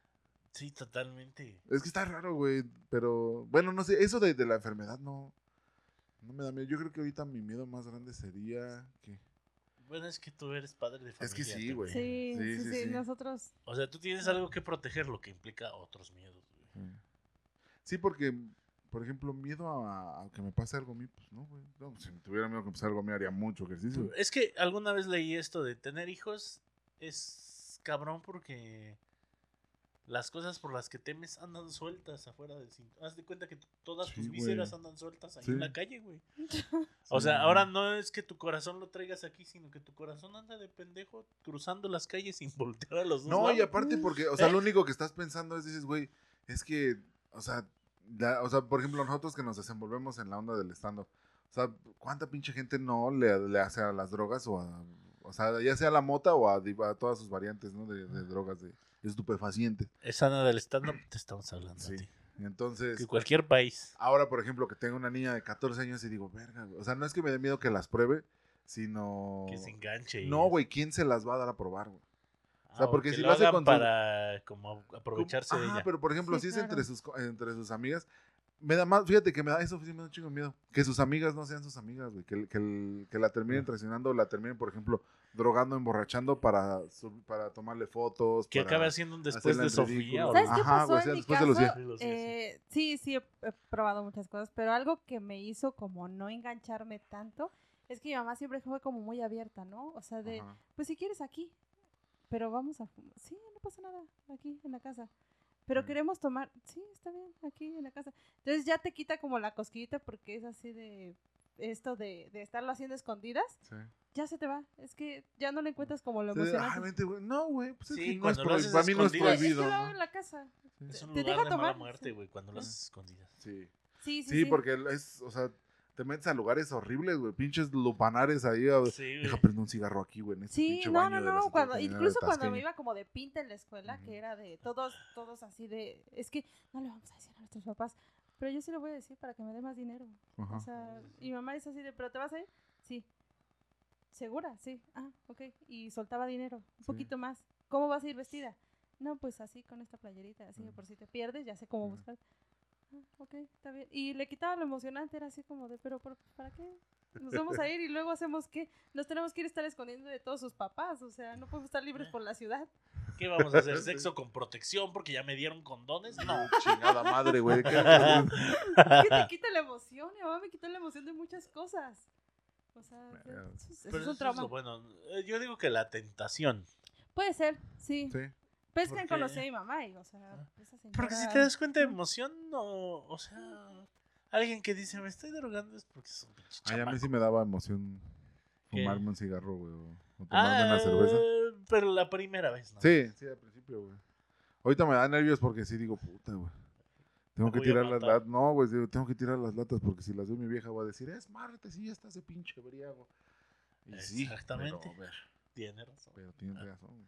Sí, totalmente. Es que está raro, güey. Pero, bueno, no sé. Eso de, de la enfermedad no, no me da miedo. Yo creo que ahorita mi miedo más grande sería que. Bueno, es que tú eres padre de familia. Es que sí, güey. sí, Sí, sí, sí, sí, sí. nosotros. O sea, tú tienes algo que proteger, lo que implica otros miedos, güey. Sí, porque, por ejemplo, miedo a, a que me pase algo a mí, pues no, güey. No, si me tuviera miedo a que me pase algo a mí, haría mucho ejercicio. Es que alguna vez leí esto de tener hijos es cabrón porque las cosas por las que temes andan sueltas afuera del cinturón. Haz de cuenta que todas Sí, tus vísceras andan sueltas ahí Sí. en la calle, güey. O Sí, sea, ahora no es que tu corazón lo traigas aquí, sino que tu corazón anda de pendejo cruzando las calles sin voltear a los dos No, y aparte porque, o sea, ¿Eh? lo único que estás pensando es, dices, güey, es que, o sea, la- o sea, por ejemplo, nosotros que nos desenvolvemos en la onda del estando, o sea, ¿cuánta pinche gente no le, le hace a las drogas o a, o sea, ya sea a la mota o a, a todas sus variantes, ¿no? De, de drogas, de estupefacientes. Es Ana del stand-up, te estamos hablando. Sí. a ti. Entonces, Que cualquier país. ahora, por ejemplo, que tengo una niña de 14 años y digo, verga, güey", o sea, no es que me dé miedo que las pruebe, sino... Que se enganche. y- No, güey, ¿quién se las va a dar a probar, güey? Ah, o sea, porque que si lo lo hace hagan con su- para como aprovecharse de Ajá, ella. pero por ejemplo, Sí, si es claro. entre sus, entre sus amigas, me da más, fíjate que me da, eso sí me da un chingo de miedo, que sus amigas no sean sus amigas, güey, que, que, que la terminen traicionando, la terminen, por ejemplo, drogando, emborrachando para, para tomarle fotos. Que acabe haciendo un después de Sofía. ridículo. ¿o ¿Sabes qué Ajá, pasó en mi caso? Eh, sí, sí, he, he probado muchas cosas, pero algo que me hizo como no engancharme tanto es que mi mamá siempre fue como muy abierta, ¿no? O sea, de, Ajá. pues si quieres aquí, pero vamos a fumar. Sí, no pasa nada, aquí en la casa. Pero Mm. queremos tomar, sí, está bien, aquí en la casa. Entonces ya te quita como la cosquillita porque es así de esto de, de estarlo haciendo escondidas, Sí. ya se te va. Es que ya no le encuentras como lo emocionante. No, güey, pues es Sí, que no es lo haces para mí no es. Es que prohibido. ¿no? en la casa. Es un te lugar deja de tomar, mala muerte, güey, cuando lo haces escondidas. Sí. Sí, sí, Sí, porque es, o sea, te metes a lugares horribles, güey, pinches lupanares ahí. a- Sí. Deja prender un cigarro aquí, güey, en este Sí, pinche no, baño no, no, cuando, incluso cuando me iba como de pinta en la escuela, que era de todos, todos así de, es que no le vamos a decir a nuestros papás, pero yo sí lo voy a decir para que me dé más dinero. Ajá. O sea, y mi mamá es así de, ¿pero te vas a ir? Sí. Segura, sí. Ah, ok. Y soltaba dinero, un Sí. poquito más. ¿Cómo vas a ir vestida? No, pues así, con esta playerita, así que Mm. por si te pierdes, ya sé cómo buscar. Ah, ok, está bien. Y le quitaba lo emocionante, era así como de, pero ¿por- ¿para qué? Nos vamos a ir y luego hacemos qué? Nos tenemos que ir a estar escondiendo de todos sus papás, o sea, no podemos estar libres por la ciudad. ¿Qué vamos a hacer? ¿Sexo con protección porque ya me dieron condones? No. Chingada madre, güey. ¿qué- ¿Qué te quita la emoción? Mi mamá me quitó la emoción de muchas cosas. O sea, eso es, eso Pero es eso un trauma. bueno. Eh, Yo digo que la tentación. Puede ser, sí. Sí. Pero es que conocí a mi mamá y, o sea, esa señora... Porque si te das cuenta de emoción, no, o sea, alguien que dice me estoy drogando es porque es un pinche Ay, a mí chamaco". sí me daba emoción ¿Qué? fumarme un cigarro, güey. O tomarme Ah, cerveza. pero la primera vez, ¿no? Sí, sí, al principio, güey. Ahorita me da nervios porque sí digo, puta, güey. Tengo que tirar las latas. No, güey, tengo que tirar las latas porque si las ve mi vieja va a decir, es Marte, sí, ya está ese pinche briago. Y sí, Exactamente. pero, a ver, Tiene razón. pero tienes razón. güey.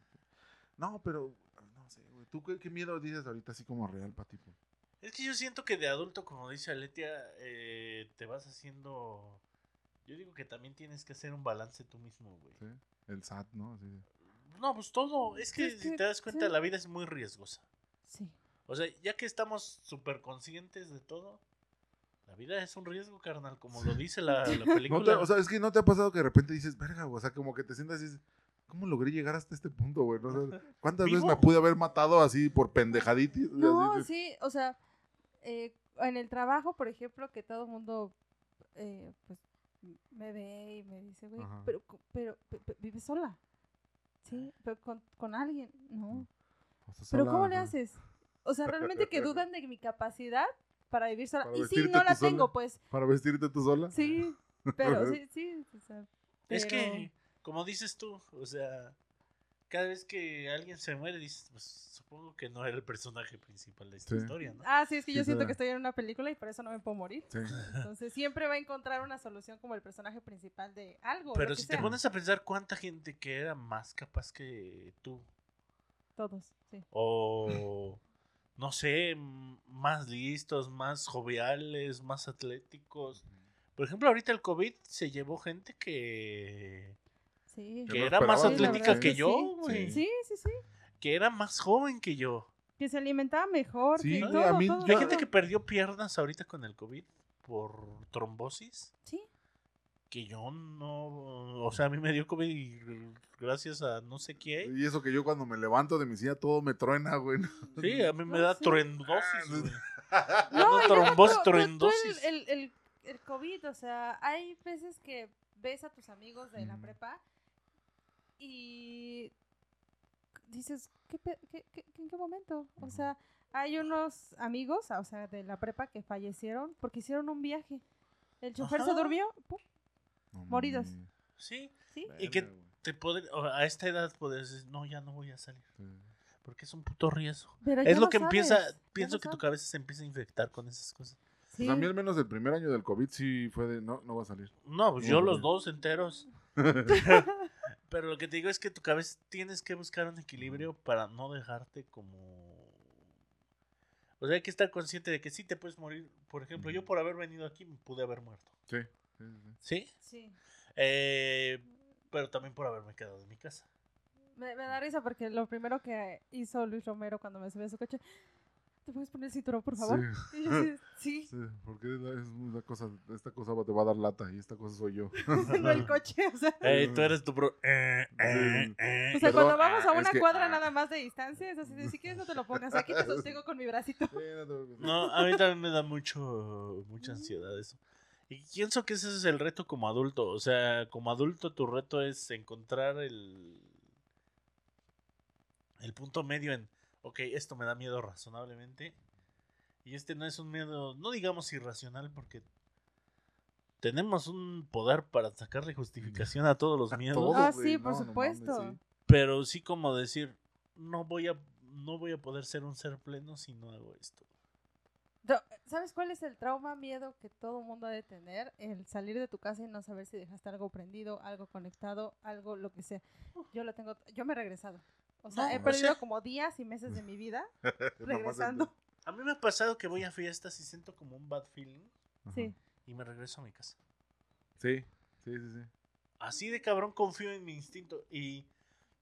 No, pero, no sé, güey. ¿Tú qué, qué miedo dices ahorita así como real para ti? pues? Es que yo siento que de adulto, como dice Aletia, eh, te vas haciendo... Yo digo que también tienes que hacer un balance tú mismo, güey. ¿Sí? El SAT, ¿no? No, pues todo. Es que Es si te das cuenta, sí. la vida es muy riesgosa. Sí. O sea, ya que estamos súper conscientes de todo, la vida es un riesgo, carnal, como lo dice la, la No película. te- o sea, es que no te ha pasado que de repente dices, verga, güey", o sea, como que te sientas y dices, ¿cómo logré llegar hasta este punto, güey? ¿No? O sea, ¿Cuántas veces me pude haber matado así por pendejaditis? No, Así sí, o sea, eh, en el trabajo, por ejemplo, que todo el mundo, eh, pues, me ve y me dice, güey, pero, pero, pe- pe- vives sola. Sí, pero con, con alguien, no. O sea, Pero sola, ¿cómo le haces? O sea, realmente que dudan de mi capacidad para vivir sola. Para y sí, no la sola. tengo, pues, ¿Para vestirte tú sola? sí, pero sí, sí, o sea, Es pero- que, como dices tú, o sea, cada vez que alguien se muere, dices, pues supongo que no era el personaje principal de esta Sí. historia, ¿no? Ah, sí, es que Sí, yo siento que estoy en una película y por eso no me puedo morir. Sí. Entonces siempre va a encontrar una solución como el personaje principal de algo. Pero lo que si te pones a pensar cuánta gente que era más capaz que tú, Todos, sí. o no sé, más listos, más joviales, más atléticos. Por ejemplo, ahorita el COVID se llevó gente que, Sí. Que era más atlética que yo, sí. güey. Sí, sí, sí. Que era más joven que yo. Que se alimentaba mejor. Sí, que todo, a mí- todo, yo- Hay gente que perdió piernas ahorita con el COVID por trombosis. Sí. Que yo no. O sea, a mí me dio COVID y gracias a no sé quién. Y eso que yo cuando me levanto de mi silla todo me truena, güey. Sí, a mí me No, da sí. truendosis, Ah, güey. No, trombosis, truendosis. el, el, el, el COVID, o sea, hay veces que ves a tus amigos de la prepa y dices, ¿qué, qué- qué- en qué momento? O sea, hay unos amigos, o sea, de la prepa que fallecieron porque hicieron un viaje. El chofer se durmió, ¡pum! No Moridos. Sí, ¿sí? Y que- te poder, a esta edad puedes decir, no, ya no voy a salir. Sí. Porque es un puto riesgo. Pero Es lo que empieza, sabes, pienso que tu cabeza se empieza a infectar con esas cosas. Sí. Pues a mí al menos el primer año del COVID sí fue de, no, no va a salir. No, pues yo los dos enteros. Pero lo que te digo es que tu cabeza tienes que buscar un equilibrio para no dejarte como... O sea, hay que estar consciente de que sí te puedes morir. Por ejemplo, yo por haber venido aquí me pude haber muerto. Sí, sí, sí. ¿Sí? Sí. Eh, pero también por haberme quedado en mi casa. Me, me da risa porque lo primero que hizo Luis Romero cuando me subí a su coche, ¿te puedes poner el cinturón, por favor? Sí. Y yo así, sí, Sí, porque es la- es una cosa, esta cosa te va a dar lata y esta cosa soy yo. no el coche, o sea. Ey, tú eres tu bro... eh, eh, eh. O sea, Perdón, cuando vamos a ah, es una que- cuadra ah. nada más de distancia, es así de, si quieres no te lo pongas, aquí te sostengo con mi bracito. No, a mí también me da mucho, mucha ansiedad eso. Y pienso que ese es el reto como adulto. O sea, como adulto tu reto es encontrar el, el punto medio en, ok, esto me da miedo razonablemente. Y este no es un miedo, no digamos irracional, porque tenemos un poder para sacarle justificación a todos los miedos. Todo, Ah, sí, por no supuesto. mames, sí. Pero sí como decir, no voy a, no voy a poder ser un ser pleno si no hago esto. ¿Sabes cuál es el trauma, miedo que todo mundo ha de tener? El salir de tu casa y no saber si dejaste algo prendido, algo conectado, algo lo que sea. Yo lo tengo, yo me he regresado. O sea, No, he o perdido sea- como días y meses de mi vida regresando. A mí me ha pasado que voy a fiestas y siento como un bad feeling. Sí. y me regreso a mi casa. Sí, sí, sí, sí. así de cabrón confío en mi instinto. Y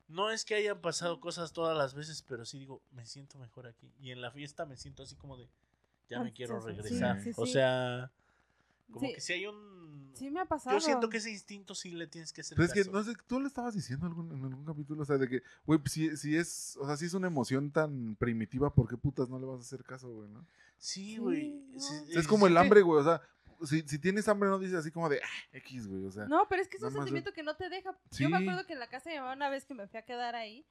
no es que hayan pasado cosas todas las veces, pero sí digo, me siento mejor aquí. Y en la fiesta me siento así como de, ya me quiero Ansioso, sí, regresar. sí, O sí. sea, como Sí. que si hay un... Sí me ha pasado. Yo siento que ese instinto sí le tienes que hacer Pero es que, caso. no sé, tú le estabas diciendo algún- en algún capítulo, o sea, de que, güey, pues, si, si es, o sea, si es una emoción tan primitiva, ¿por qué putas no le vas a hacer caso, güey, no? Sí, Sí, güey. no. sí, es como el hambre, güey, o sea, si, si tienes hambre no dices así como de, ah, X, güey, o sea. No, pero es que es un sentimiento que no te deja. Yo me acuerdo que en la casa de mi mamá, una vez que me fui a quedar ahí,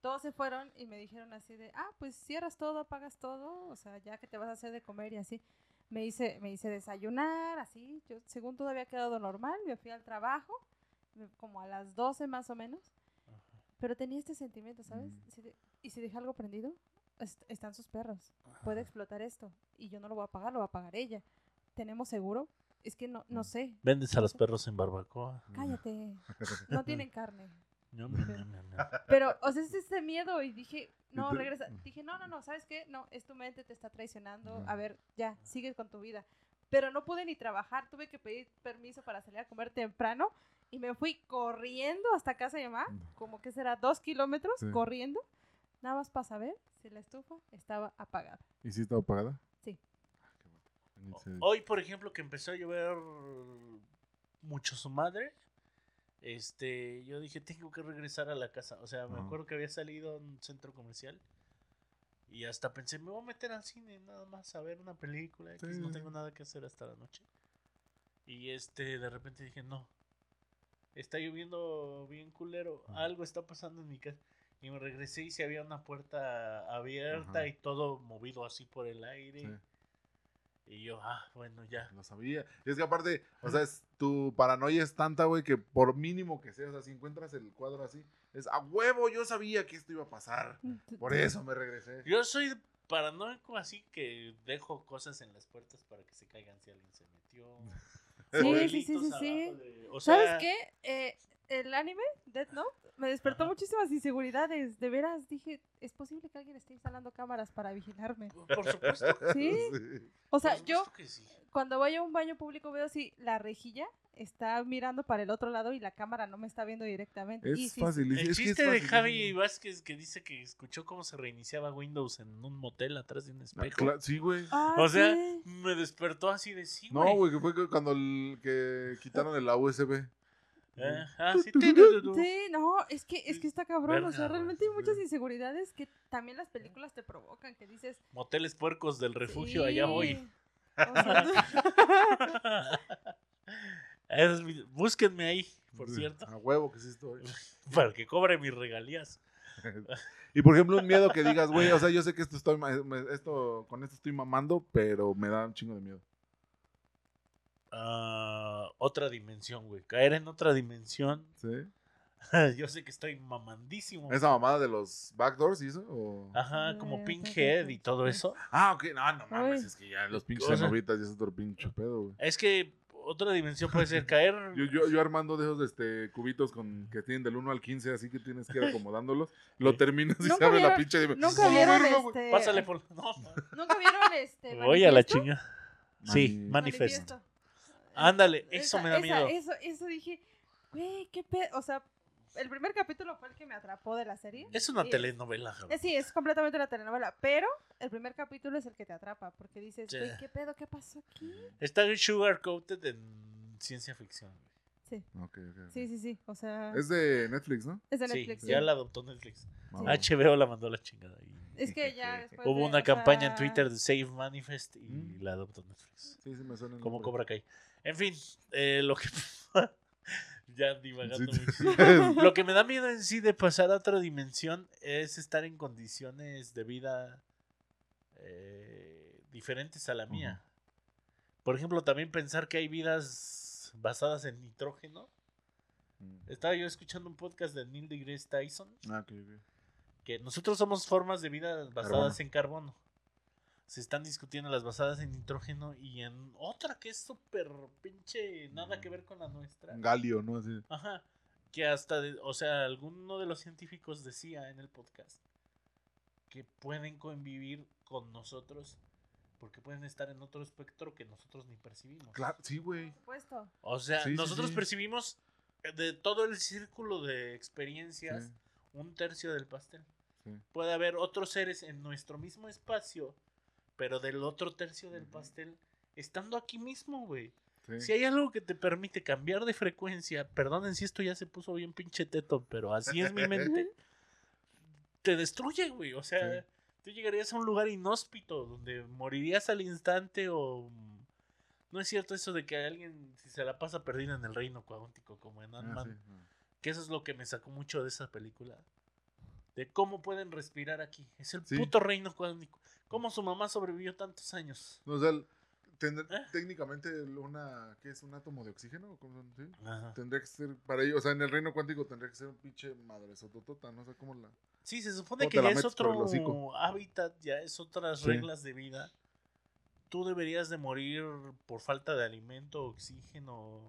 todos se fueron y me dijeron así de, ah, pues cierras todo, apagas todo, o sea, ya que te vas a hacer de comer y así. Me hice, me hice desayunar, así, yo según todo había quedado normal, me fui al trabajo, me- como a las 12 más o menos, pero tenía este sentimiento, ¿sabes? Mm. Si de- y si dejé algo prendido, est- están sus perros, puede explotar esto, y yo no lo voy a pagar, lo va a pagar ella. ¿Tenemos seguro? Es que no, no sé. Vendes a los perros en barbacoa. Cállate. No tienen carne. Ñam. Pero, o sea, es ese miedo y dije, no, regresa. Dije, no, no, no, ¿sabes qué? No, es tu mente, te está traicionando. Ujú. A ver, ya, sigue con tu vida. Pero no pude ni trabajar, tuve que pedir permiso para salir a comer temprano y me fui corriendo hasta casa de mamá, como que será dos kilómetros, Sí. corriendo, nada más para saber si la estufa estaba apagada. ¿Y si estaba apagada? Sí. Ah, Hoy, por ejemplo, que empezó a llover mucho su madre, este, yo dije, tengo que regresar a la casa. O sea, me acuerdo que había salido a un centro comercial y hasta pensé, me voy a meter al cine nada más a ver una película, Sí, no tengo nada que hacer hasta la noche. Y este, de repente dije, no, está lloviendo bien culero, algo está pasando en mi casa. Y me regresé y se había una puerta abierta y todo movido así por el aire. Sí. Y yo, ah, bueno, ya. Lo sabía. Y es que aparte, o sea, es, tu paranoia es tanta, güey, que por mínimo que sea, o sea, si encuentras el cuadro así, es a huevo, yo sabía que esto iba a pasar. Por eso me regresé. Yo soy paranoico así que dejo cosas en las puertas para que se caigan si alguien se metió. Sí, sí, sí, sí, sí. abajo de- o sea, ¿Sabes qué? Eh, el anime, Death Note, me despertó Ajá. muchísimas inseguridades. De veras, dije, es posible que alguien esté instalando cámaras para vigilarme. Por supuesto. ¿Sí? Sí. O sea, yo sí. cuando voy a un baño público veo si la rejilla está mirando para el otro lado y la cámara no me está viendo directamente. y Es sí, fácil. El es que es chiste de facilísimo. Javi Vázquez que dice que escuchó cómo se reiniciaba Windows en un motel atrás de un Ah, espejo. Sí, güey. Ah, O sea, sí. me despertó así de sí, No, güey, que fue cuando el, que quitaron el la USB. Eh, ah, sí, no, es que, es que está cabrón. o sea, realmente hay muchas inseguridades que también las películas te provocan, que dices. Moteles puercos del refugio, sí, allá voy. o sea, Es mi- Búsquenme ahí, por Sí, cierto, A huevo que sí estoy. para que cobre mis regalías. y por ejemplo, un miedo que digas, güey, o sea, yo sé que esto estoy, esto, con esto estoy mamando, pero me da un chingo de miedo. Ah, otra dimensión, güey. Caer en otra dimensión. ¿Sí? Yo sé que estoy mamandísimo. ¿Esa mamada de los backdoors y eso? O- Ajá, como Eh, Pinhead y todo eso. Ah, ok, no, no mames, es que ya los pinches cenobitas ya es otro pinche pedo, güey. Es que otra dimensión puede ser caer. Yo, yo, yo armando de esos este, cubitos con, que tienen del 1 al 15, así que tienes que ir acomodándolos. Lo terminas y se abre la pinche dimensión. Nunca vieron este. Pásale por. No, Nunca vieron este. voy a la Manifiesto? chinga. Sí, Mani- manifiesto. Ándale, eso Esa- me da esa- miedo. Eso, eso dije, güey, qué pedo. O sea, el primer capítulo fue el que me atrapó de la serie. Es una Y telenovela. Eh, sí, es completamente una telenovela, pero el primer capítulo es el que te atrapa, porque dices, Sí. güey, ¿qué pedo? ¿Qué pasó aquí? Está sugar coated en ciencia ficción. Sí, sí, sí, sí, o sea, Es de Netflix, ¿no? es de Sí, Netflix. ya sí. la adoptó Netflix. HBO la mandó a la chingada. y Es que ya después Hubo de- una o campaña en Twitter de Save Manifest y Mm. la adoptó Netflix. Sí, sí me suena. Como. Cobra Kai. En fin, eh, lo que. ya divagando Sí, muchísimo. Lo que me da miedo en sí de pasar a otra dimensión es estar en condiciones de vida eh, diferentes a la mía. Por ejemplo, también pensar que hay vidas basadas en nitrógeno. Mm. Estaba yo escuchando un podcast de Neil deGrasse Tyson Ah, ok, ok. que nosotros somos formas de vida basadas Carbono. en carbono. Se están discutiendo las basadas en nitrógeno y en otra que es súper pinche nada que ver con la nuestra. Galio, ¿no? Así. Ajá. Que hasta, de- o sea, alguno de los científicos decía en el podcast que pueden convivir con nosotros porque pueden estar en otro espectro que nosotros ni percibimos. Claro, sí, güey. Por supuesto. O sea, Sí, nosotros sí. percibimos de todo el círculo de experiencias, Sí, un tercio del pastel. sí. Puede haber otros seres en nuestro mismo espacio, pero del otro tercio del Ujú. pastel, estando aquí mismo, güey. sí. Si hay algo que te permite cambiar de frecuencia, perdonen si esto ya se puso bien pinche teto, pero así es mi mente, te destruye, güey. O sea, Sí. Tú llegarías a un lugar inhóspito donde morirías al instante o... No es cierto eso de que alguien si se la pasa perdida en el reino cuántico como en Ah, Ant-Man. sí. Que eso es lo que me sacó mucho de esa película. De cómo pueden respirar aquí. Es el Sí. puto reino cuántico. Cómo su mamá sobrevivió tantos años. No, o sea, el- tendr- ¿Eh? técnicamente una, ¿qué es? ¿Un átomo de oxígeno? ¿O sí? Tendría que ser, para ellos, o sea, en el reino cuántico tendría que ser un pinche madre sototota, no sé cómo la... Sí, se supone ¿Cómo que ya es otro hábitat, ya es otras Sí. reglas de vida. Tú deberías de morir por falta de alimento, oxígeno,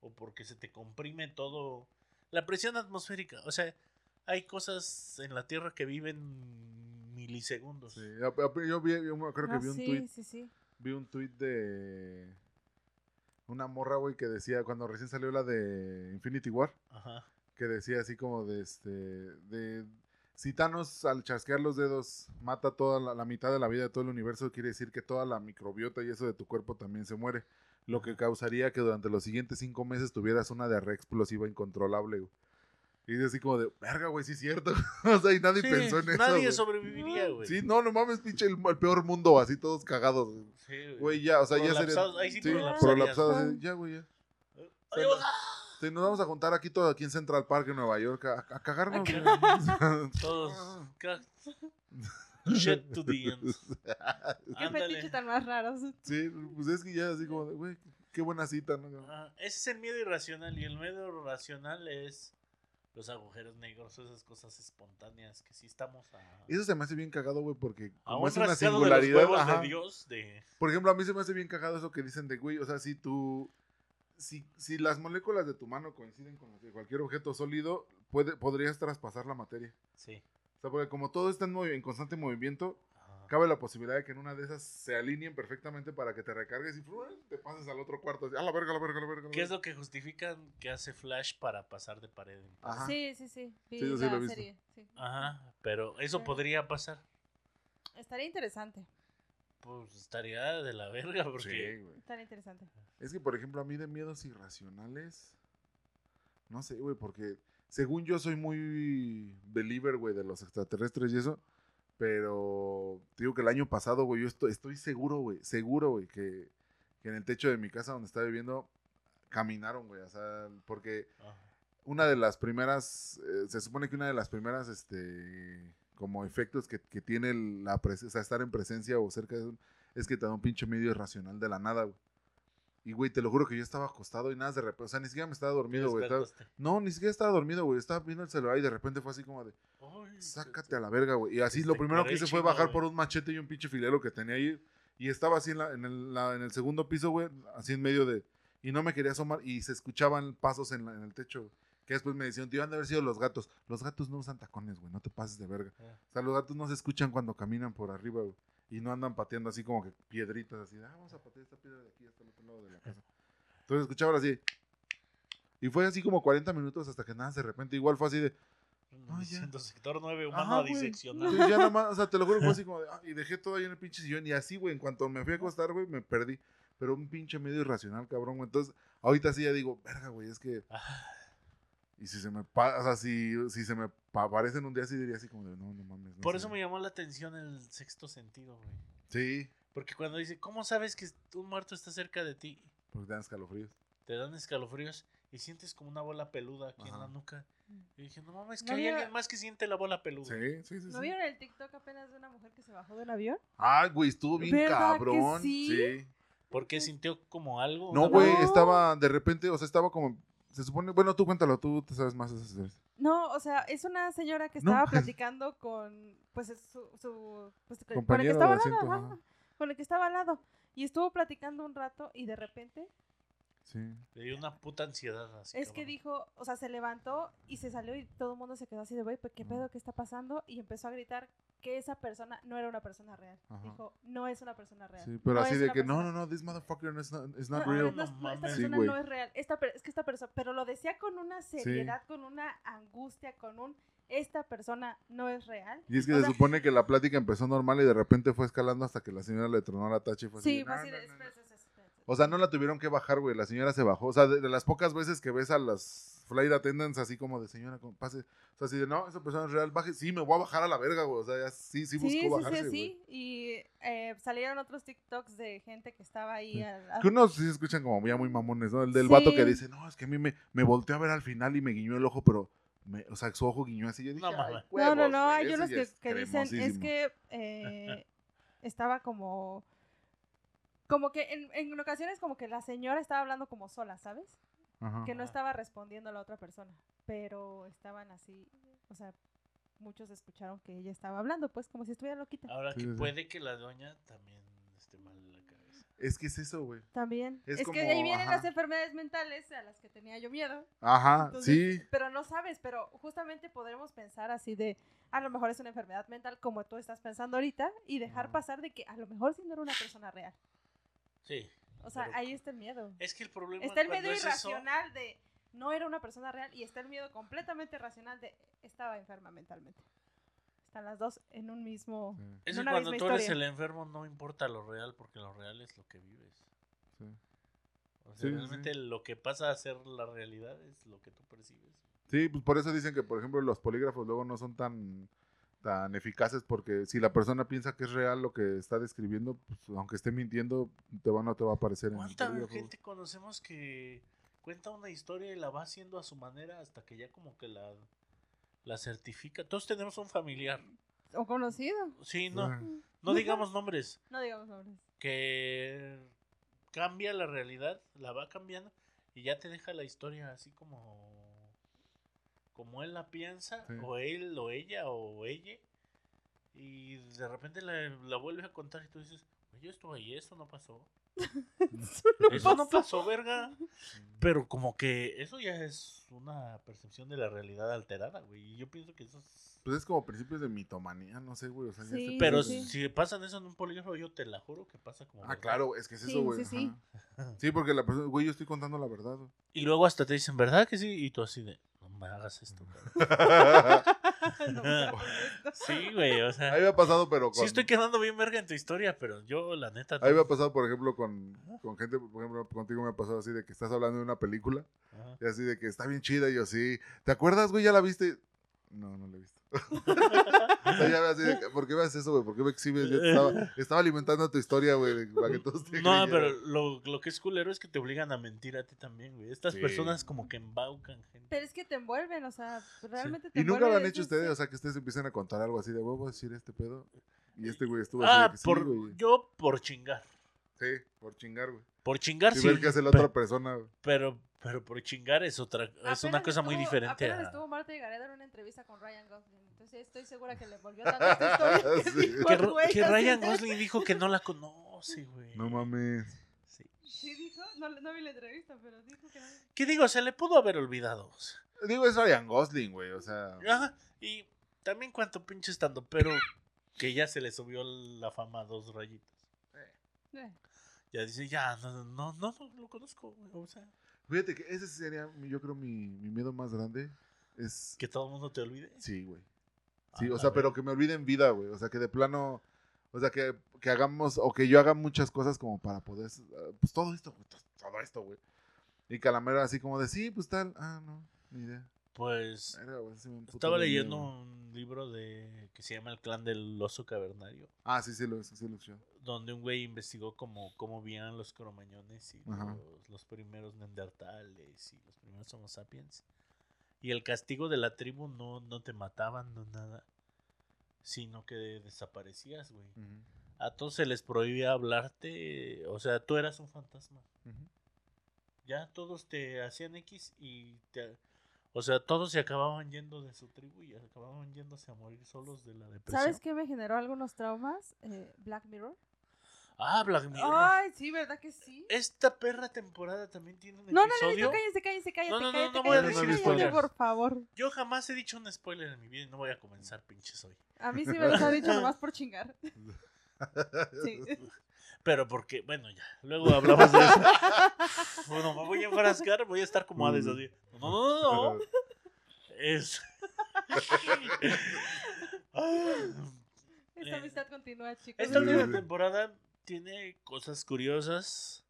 o porque se te comprime todo. La presión atmosférica, o sea, hay cosas en la Tierra que viven milisegundos. Sí, yo vi, yo acuerdo que Ah, vi un sí, tweet, sí, sí. Vi un tweet de una morra, güey, que decía, cuando recién salió la de Infinity War, Ajá. que decía así como de este, de, si Thanos al chasquear los dedos mata toda la, la mitad de la vida de todo el universo, quiere decir que toda la microbiota y eso de tu cuerpo también se muere, lo que causaría que durante los siguientes cinco meses tuvieras una diarrea explosiva incontrolable, güey. Y así como de, verga, güey, sí es cierto. o sea, y nadie Sí, pensó en eso. nadie sobreviviría, güey. Sí, no, no mames, pinche, el, el peor mundo, así todos cagados. güey. Sí, Güey, ya, o sea, ya sería. Prolapsados, ahí sí sí, prolapsados, ya, güey, ya. Sí, nos vamos a juntar aquí todo aquí en Central Park, en Nueva York, a, a cagarnos. Todos. Shit to the end. Qué fetiche tan más raros. sí, pues es que ya así como de, güey, qué buena cita, ¿no? Ah, ese es el miedo irracional y el miedo racional es los agujeros negros, esas cosas espontáneas que sí estamos a, Eso se me hace bien cagado, güey, porque a como un es una rascado de los singularidad. ajá. de Dios de Por ejemplo, a mí se me hace bien cagado eso que dicen de, güey, o sea, si tú. Si, si las moléculas de tu mano coinciden con las de cualquier objeto sólido, puede, podrías traspasar la materia. sí. O sea, porque como todo está en, en constante movimiento. Cabe la posibilidad de que en una de esas se alineen perfectamente para que te recargues y te pases al otro cuarto. así, A la verga, a la verga, a la verga. ¿Qué es verga". lo que justifican que hace Flash para pasar de pared en pared? Ajá. Sí, sí, sí. Sí, yo sí la lo he visto. serie. sí. Ajá, pero eso Sí. podría pasar. Estaría interesante. Pues estaría de la verga porque Sí, güey. Estaría interesante. Es que, por ejemplo, a mí de miedos irracionales, no sé, güey, porque según yo soy muy believer, güey, de los extraterrestres y eso, pero te digo que el año pasado, güey, yo estoy, estoy seguro, güey, seguro, güey, que, que en el techo de mi casa donde estaba viviendo caminaron, güey, o sea, porque Ajá. una de las primeras, eh, se supone que una de las primeras, este, como efectos que, que tiene la presencia, o sea, estar en presencia o cerca de es que te da un pinche medio irracional de la nada, güey. Y, güey, te lo juro que yo estaba acostado y nada de repente, o sea, ni siquiera me estaba dormido, güey. estaba-. No, ni siquiera estaba dormido, güey. Estaba viendo el celular y de repente fue así como de, Ay, sácate a la verga, güey. Y así lo primero que hice fue bajar por un machete y un pinche filero que tenía ahí. Y estaba así en, la- en, el, la- en el segundo piso, güey, así en medio de... Y no me quería asomar y se escuchaban pasos en, la- en el techo, güey. Que después me decían, tío, han de haber sido los gatos. Los gatos no usan tacones, güey, no te pases de verga. Ah. O sea, los gatos no se escuchan cuando caminan por arriba, güey. Y no andan pateando así como que piedritas, así. Ah, vamos a patear esta piedra de aquí hasta el otro lado de la casa. Entonces escuchaban así. Y fue así como 40 minutos hasta que nada, de repente igual fue así de... No, ya. Sector 9 Ajá, humano diseccionado. Sí, ya nada más, o sea, te lo juro, fue así como de, ah, y dejé todo ahí en el pinche sillón. Y así, güey, en cuanto me fui a acostar, güey, me perdí. Pero un pinche medio irracional, cabrón, güey. Entonces, ahorita sí ya digo, verga, güey, es que. Ah, Y si se me pasa, o sea, si, si se me pa- aparece en un día, sí diría así como de, no, no mames. no Por sé". eso me llamó la atención el sexto sentido, güey. Sí, Porque cuando dice, ¿cómo sabes que un muerto está cerca de ti? porque te dan escalofríos. Te dan escalofríos y sientes como una bola peluda aquí en la nuca. Y dije, no mames, que ¿No hay vio- alguien más que siente la bola peluda. Sí, sí, sí. ¿No sí. vieron el TikTok apenas de una mujer que se bajó de un avión? Ay, güey, estuvo bien ¿Verdad que cabrón. sí? sí. Porque sintió como algo. No, güey, No. estaba de repente, o sea, estaba como. Se supone. Bueno, tú cuéntalo, tú te sabes más esas historias. No, o sea, es una señora que No. estaba platicando con, pues, es su, su pues, con el que estaba al lado, ajá. con el que estaba al lado. Y estuvo platicando un rato y de repente Sí. Le dio una puta ansiedad así. es que dijo, o sea, se levantó y se salió y todo el mundo se quedó así de, güey, ¿qué pedo? ¿Qué está pasando? Y empezó a gritar que esa persona no era una persona real. Ajá. Dijo, no es una persona real. Sí, pero No así es de que no, persona- no, no, this motherfucker is not, is No, not no, real. no, No esta mames. persona Sí, no es real. Esta, per- es que esta persona, pero lo decía con una seriedad, con una angustia, con un, esta persona no es real. Y es que O se sea, supone que la plática empezó normal y de repente fue escalando hasta que la señora le tronó la tacha y fue así. Sí, de, fue "No, así no, de, no, no". O sea, no la tuvieron que bajar, güey. La señora se bajó. O sea, de, de las pocas veces que ves a las flight attendants así como de señora, como, pase. O sea, así de, no, esa persona es real, baje. Sí, me voy a bajar a la verga, güey. O sea, ya sí, sí Sí, buscó sí, sí, bajarse, güey. sí. Y eh, salieron otros TikToks de gente que estaba ahí. Sí. al- al- Que unos sí se escuchan como ya muy mamones, ¿no? El del Sí. vato que dice, no, es que a mí me, me volteó a ver al final y me guiñó el ojo, pero, me, o sea, su ojo guiñó así. Yo dije, No, "Ay, mames. No, no, no, hay unos que, es que dicen, es cremosísimo". que eh, estaba como, como que en, en ocasiones como que la señora estaba hablando como sola, ¿sabes? Ajá. Que no estaba respondiendo a la otra persona, pero estaban así, o sea, muchos escucharon que ella estaba hablando, pues como si estuviera loquita. Ahora Sí, que sí, puede que la doña también esté mal de la cabeza. Es que es eso, güey. También. Es Es, que de como, ahí vienen ajá. las enfermedades mentales a las que tenía yo miedo. Ajá, Entonces, sí. Pero no sabes, pero justamente podremos pensar así de, a lo mejor es una enfermedad mental como tú estás pensando ahorita y dejar Ajá. pasar de que a lo mejor sí no era una persona real. Sí. O sea, Pero- ahí está el miedo. Es que el problema Está el miedo es eso- irracional de no era una persona real y está el miedo completamente racional de estaba enferma mentalmente. Están las dos en un mismo... Sí, Es en que una cuando misma tú eres historia. el enfermo no importa lo real porque lo real es lo que vives. sí. O sea, Sí, realmente sí. lo que pasa a ser la realidad es lo que tú percibes. Sí, pues por eso dicen que, por ejemplo, los polígrafos luego no son tan, tan eficaces porque si la persona piensa que es real lo que está describiendo, pues, aunque esté mintiendo, te va, no te va a aparecer en el ¿Cuánta gente conocemos que cuenta una historia y la va haciendo a su manera hasta que ya como que la, la certifica? Todos tenemos un familiar. O conocido. Sí, no, no digamos nombres. No digamos nombres. Que cambia la realidad, la va cambiando y ya te deja la historia así como como él la piensa, Sí. o él, o ella, o ella, y de repente la, la vuelve a contar y tú dices, oye, esto ahí, eso no pasó. Eso no pasó, verga. Pero como que eso ya es una percepción de la realidad alterada, güey. Y yo pienso que eso es... Pues es como principios de mitomanía, no sé, güey. O sea, ya Sí, este Pero si pasan eso en un polígrafo, yo te la juro que pasa como... Ah, verdad. claro, es que es Sí, eso, güey. sí, sí. porque la persona, güey, yo estoy contando la verdad. güey. Y luego hasta te dicen, ¿verdad que sí? Y tú así de, no me hagas esto, cabrón. No me hagas esto. Sí, güey, o sea... Ahí me ha pasado, pero con... Sí estoy quedando bien verga en tu historia, pero yo, la neta... Ahí me ha pasado, por ejemplo, con, con gente, por ejemplo, contigo me ha pasado así de que estás hablando de una película Ajá. y así de que está bien chida y yo sí. ¿Te acuerdas, güey? ¿Ya la viste? No, no la he visto. o sea, ya ve así de que, ¿por qué ves eso, güey? ¿Por qué me exhibes? Yo te estaba, estaba alimentando tu historia, güey, para que todos te No, creyeran. pero lo, lo que es culero es que te obligan a mentir a ti también, güey. Estas Sí. personas como que embaucan gente. Pero es que te envuelven, o sea, realmente te Y nunca lo han envuelven, hecho es- ustedes, o sea, que ustedes empiezan a contar algo así de, "Voy a decir este pedo. Y este güey estuvo Ah, así de que sí, por, güey. yo por chingar. Sí, por chingar, güey. Por chingar Sí, sí. ver qué hace la otra persona. Pero, pero por chingar es otra, es una Apenas cosa muy estuvo- diferente Apenas a... estuvo Marta y Gareda en una entrevista con Ryan Gosling. Entonces estoy segura que le volvió tanto esta historia que Sí. dijo Que, güey que Ryan Gosling dijo que no la conoce, güey. No mames. Sí. Sí, dijo. No, no vi la entrevista, pero dijo que no. ¿Qué digo? Se le pudo haber olvidado. Digo, es Ryan Gosling, güey, o sea... Ajá, Y también cuánto pinche estando, pero que ya se le subió la fama a dos rayitas. Eh, Ya dice, ya, no, no, no, no, lo conozco, güey. O sea, Fíjate que ese sería, yo creo, mi, mi miedo más grande. Es... que todo el mundo te olvide. Sí, güey. Sí, Ah, o a sea, pero que me olviden vida, güey. O sea, que de plano... O sea, que, que hagamos... O que yo haga muchas cosas como para poder... eh, Pues todo esto, güey. to- Todo esto, güey. Y que a la mera así como de, sí, pues tal. Ah, no, ni idea. Pues Verga, güey, sí estaba miedo, leyendo un libro de que se llama El clan del oso cavernario, Ah, sí, sí, lo, sí, sí, lo escuché. donde un güey investigó cómo, cómo vivían los cromañones y los, los primeros neandertales y los primeros homo sapiens. Y el castigo de la tribu no, no te mataban, no nada, sino que desaparecías, güey. Ujú, A todos se les prohibía hablarte, o sea, tú eras un fantasma. Ya todos te hacían X y te... O sea, todos se acababan yendo de su tribu y acababan yéndose a morir solos de la depresión. ¿Sabes qué me generó algunos traumas? Eh, Black Mirror. Ah, Black Mirror. Ay, sí, ¿verdad que sí? Esta perra temporada también tiene un No, no, no, episodio. no, cállense, cállense, cállate, No, no, no, cállate, no voy a cállate, decir cállate, spoilers. por favor. Yo jamás he dicho un spoiler en mi vida y no voy a comenzar, pinches hoy. A mí sí me los ha dicho nomás por chingar. Sí. Pero porque, bueno, ya, luego hablamos de eso. bueno, me voy a enfrascar, voy a estar como Hades así. No, no, no, no. Es. Esta amistad continúa, chicos. Esta última temporada tiene cosas curiosas,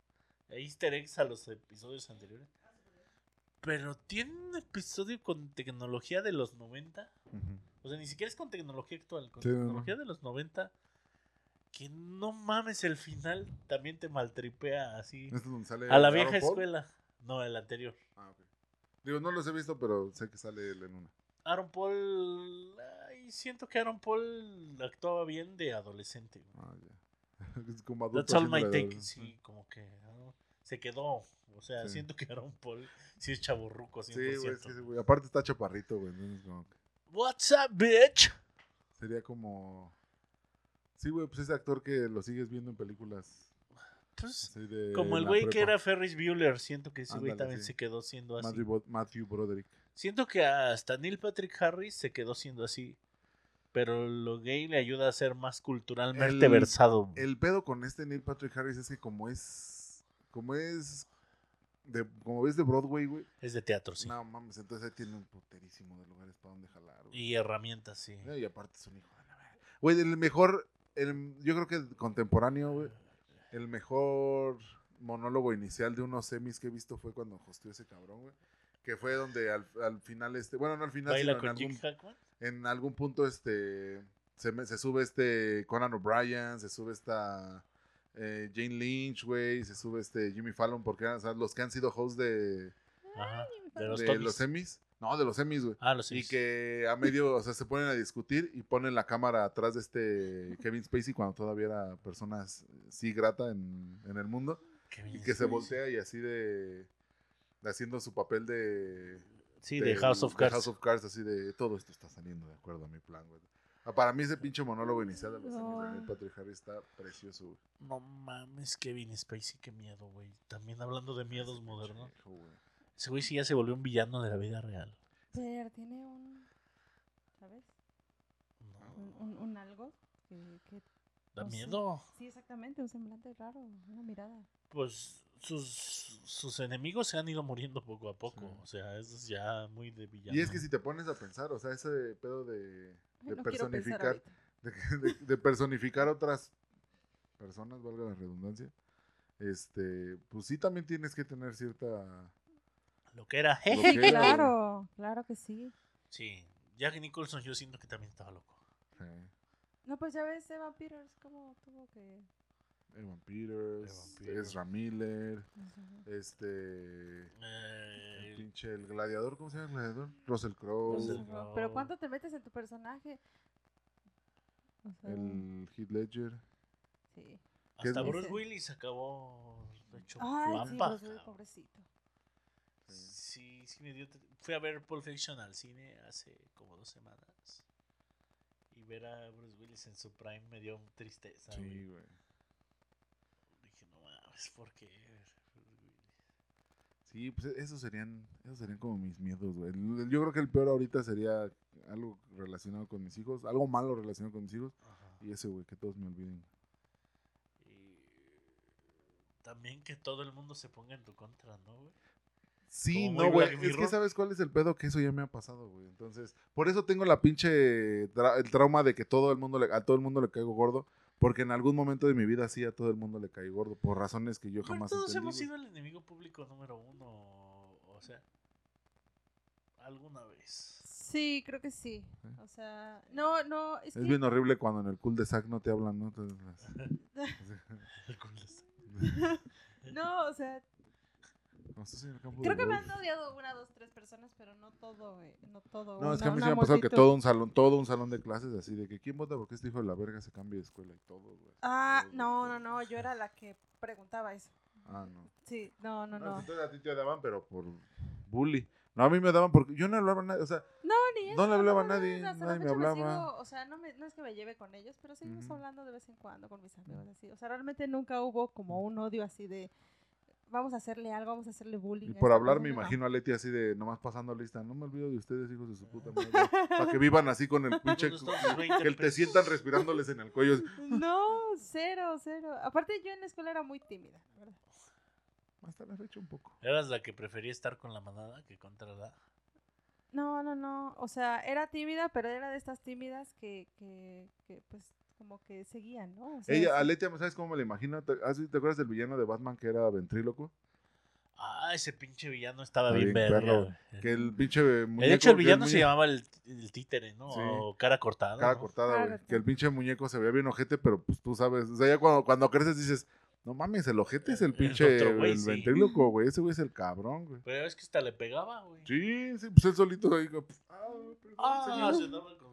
easter eggs a los episodios anteriores. Pero tiene un episodio con tecnología de los 90. Ujú. O sea, ni siquiera es con tecnología actual, con Sí, no, no. tecnología de los 90. Que no mames, el final también te maltripea así. ¿Este es donde sale A la vieja Paul? escuela. No, el anterior. Ah, ok. Digo, no los he visto, pero sé que sale él en una. Aaron Paul. Ay, siento que Aaron Paul actuaba bien de adolescente. güey. Ah, ya. Es como adulto That's all my take. Sí, como que ¿no? se quedó. O sea, Sí. siento que Aaron Paul sí es chaburruco 100%. Sí, güey, es que güey. Aparte está chaparrito, güey. What's up, bitch? sería como. Sí, güey, pues ese actor que lo sigues viendo en películas. Pues, como el güey que era Ferris Bueller, siento que ese güey también sí. se quedó siendo así. Matthew, Broderick. Siento que hasta Neil Patrick Harris se quedó siendo así. Pero lo gay le ayuda a ser más culturalmente El- versado. El pedo con este Neil Patrick Harris es que como es. Como es. De, como ves de Broadway, güey. Es de teatro, sí. No mames, entonces ahí tiene un puterísimo de lugares para donde jalar, güey. Y herramientas, sí. Eh, Y aparte es un hijo de la. Güey, el mejor. El- yo creo que el contemporáneo, güey. El mejor monólogo inicial de unos semis que he visto fue cuando hosteó ese cabrón, güey. Que fue donde al, al final, este. Bueno, no al final, Baila sino en con algún, Jim Hackman. en algún punto, este. Se, me- se sube este Conan O'Brien, se sube esta. eh, Jane Lynch, güey. Se sube este Jimmy Fallon, porque eran o sea, los que han sido hosts de, Ajá. De los de los semis. No, de los semis, güey. Ah, los Y semis. que a medio, o sea, se ponen a discutir y ponen la cámara atrás de este Kevin Spacey cuando todavía era persona sí grata en, en el mundo. Bien Y que se voltea y así de, de haciendo su papel de... Sí, de House of de Cards. House of Cards, así de todo esto está saliendo de acuerdo a mi plan, güey. Ah, Para mí ese pinche monólogo inicial de los No. años de Neil Patrick Harris está precioso, güey. No mames, Kevin Spacey, qué miedo, güey. También hablando de miedos modernos. Güey. Ese güey sí ya se volvió un villano de la vida real. Pero tiene un. ¿Sabes? No, Un, un, un algo que, que- da no sé. miedo. Sí, exactamente, un semblante raro, una mirada. Pues sus, sus enemigos se han ido muriendo poco a poco. Sí. O sea, eso es ya muy de villano. Y es que si te pones a pensar, o sea, ese pedo de, Ay, de no personificar de, de- de personificar otras personas, valga la redundancia, este, pues sí también tienes que tener cierta... Lo que era. Lo Sí, que era, claro, claro que sí. Sí, Jack Nicholson yo siento que también estaba loco. No, pues ya ves, Evan Peters, cómo tuvo que. Evan Peters, Evan Peters. Ezra Miller, este, el Eh, pinche, el gladiador, ¿cómo se llama el gladiador? Russell Crowe, Russell Crowe. Pero ¿cuánto te metes en tu personaje? O sea, el Heath Ledger. sí. hasta Bruce. Willis acabó hecho Ay, sí. Bruce Willis, pobrecito. Sí, sí me dio. Fui a ver Pulp Fiction al cine hace como dos semanas. Y ver a Bruce Willis en su prime me dio tristeza. Sí, güey. güey. Dije, no mames, ¿por qué? Sí, pues esos serían, esos serían como mis miedos, güey. Yo creo que el peor ahorita sería algo relacionado con mis hijos, algo malo relacionado con mis hijos, Ajá. y ese, güey, que todos me olviden. Y también que todo el mundo se ponga en tu contra, ¿no, güey? Sí, no, güey. Es que sabes cuál es el pedo, que eso ya me ha pasado, güey. Entonces, por eso tengo la pinche tra- el trauma de que todo el mundo le, a todo el mundo le caigo gordo, porque en algún momento de mi vida sí a todo el mundo le caí gordo por razones que yo Pero jamás todos entendí. hemos sido el enemigo público número uno, o sea, alguna vez. Sí, creo que sí. O sea, no, no, es, Es que bien horrible cuando en el cool de Zack no te hablan, ¿no? El culo está- no, o sea, no, estás en el campo creo de que me han odiado una, dos, tres personas, pero no todo, eh, no todo. No, es que a mí una me ha pasado que todo un salón, todo un salón de clases así de que quién vota porque este hijo de la verga se cambie de escuela y todo, güey. Ah, no, no, no, yo era la que preguntaba eso. Ah, no. Sí, no, no, No, no. entonces a ti te daban, pero por bully. No, a mí me daban porque yo no hablaba a nadie, o sea, No, ni eso. No le hablaba a nadie, hasta nadie me hablaba. sigo- o sea, no, me- no es que me lleve con ellos, pero seguimos hablando de vez en cuando con mis amigos así. O sea, realmente nunca hubo como un odio así de vamos a hacerle algo, vamos a hacerle bullying. y por hablar me imagino a Leti así de nomás pasando lista, no me olvido de ustedes, hijos de su puta madre, para que vivan así con el pinche, ¿Dónde están sus 20 que te sientan respirándoles en el cuello. No, cero, cero. Aparte yo en la escuela era muy tímida, la ¿verdad? Hasta la fecha un poco. ¿Eras la que prefería estar con la manada que contra la...? No, no, no. O sea, era tímida, pero era de estas tímidas que, que, que pues, como que seguían, ¿no? O sea, Ella, a sí. Leti, ¿sabes cómo me la imagino? ¿Te, ah, sí, ¿te acuerdas del villano de Batman que era ventríloco? Ah, ese pinche villano estaba bien bien verga. Que el pinche muñeco... de hecho, el villano se llamaba el, el títere, ¿no? Sí. O cara cortada. Cara ¿no? cortada, güey. Que el pinche muñeco se veía bien ojete, pero pues tú sabes. O sea, ya cuando, cuando creces dices, no mames, el ojete es el El pinche el sí. ventríloco, güey. Ese güey es el cabrón, güey. Pero es que hasta le pegaba, güey. Sí, sí, pues él solito ahí. como, Ah, Ah, señor". se daba con...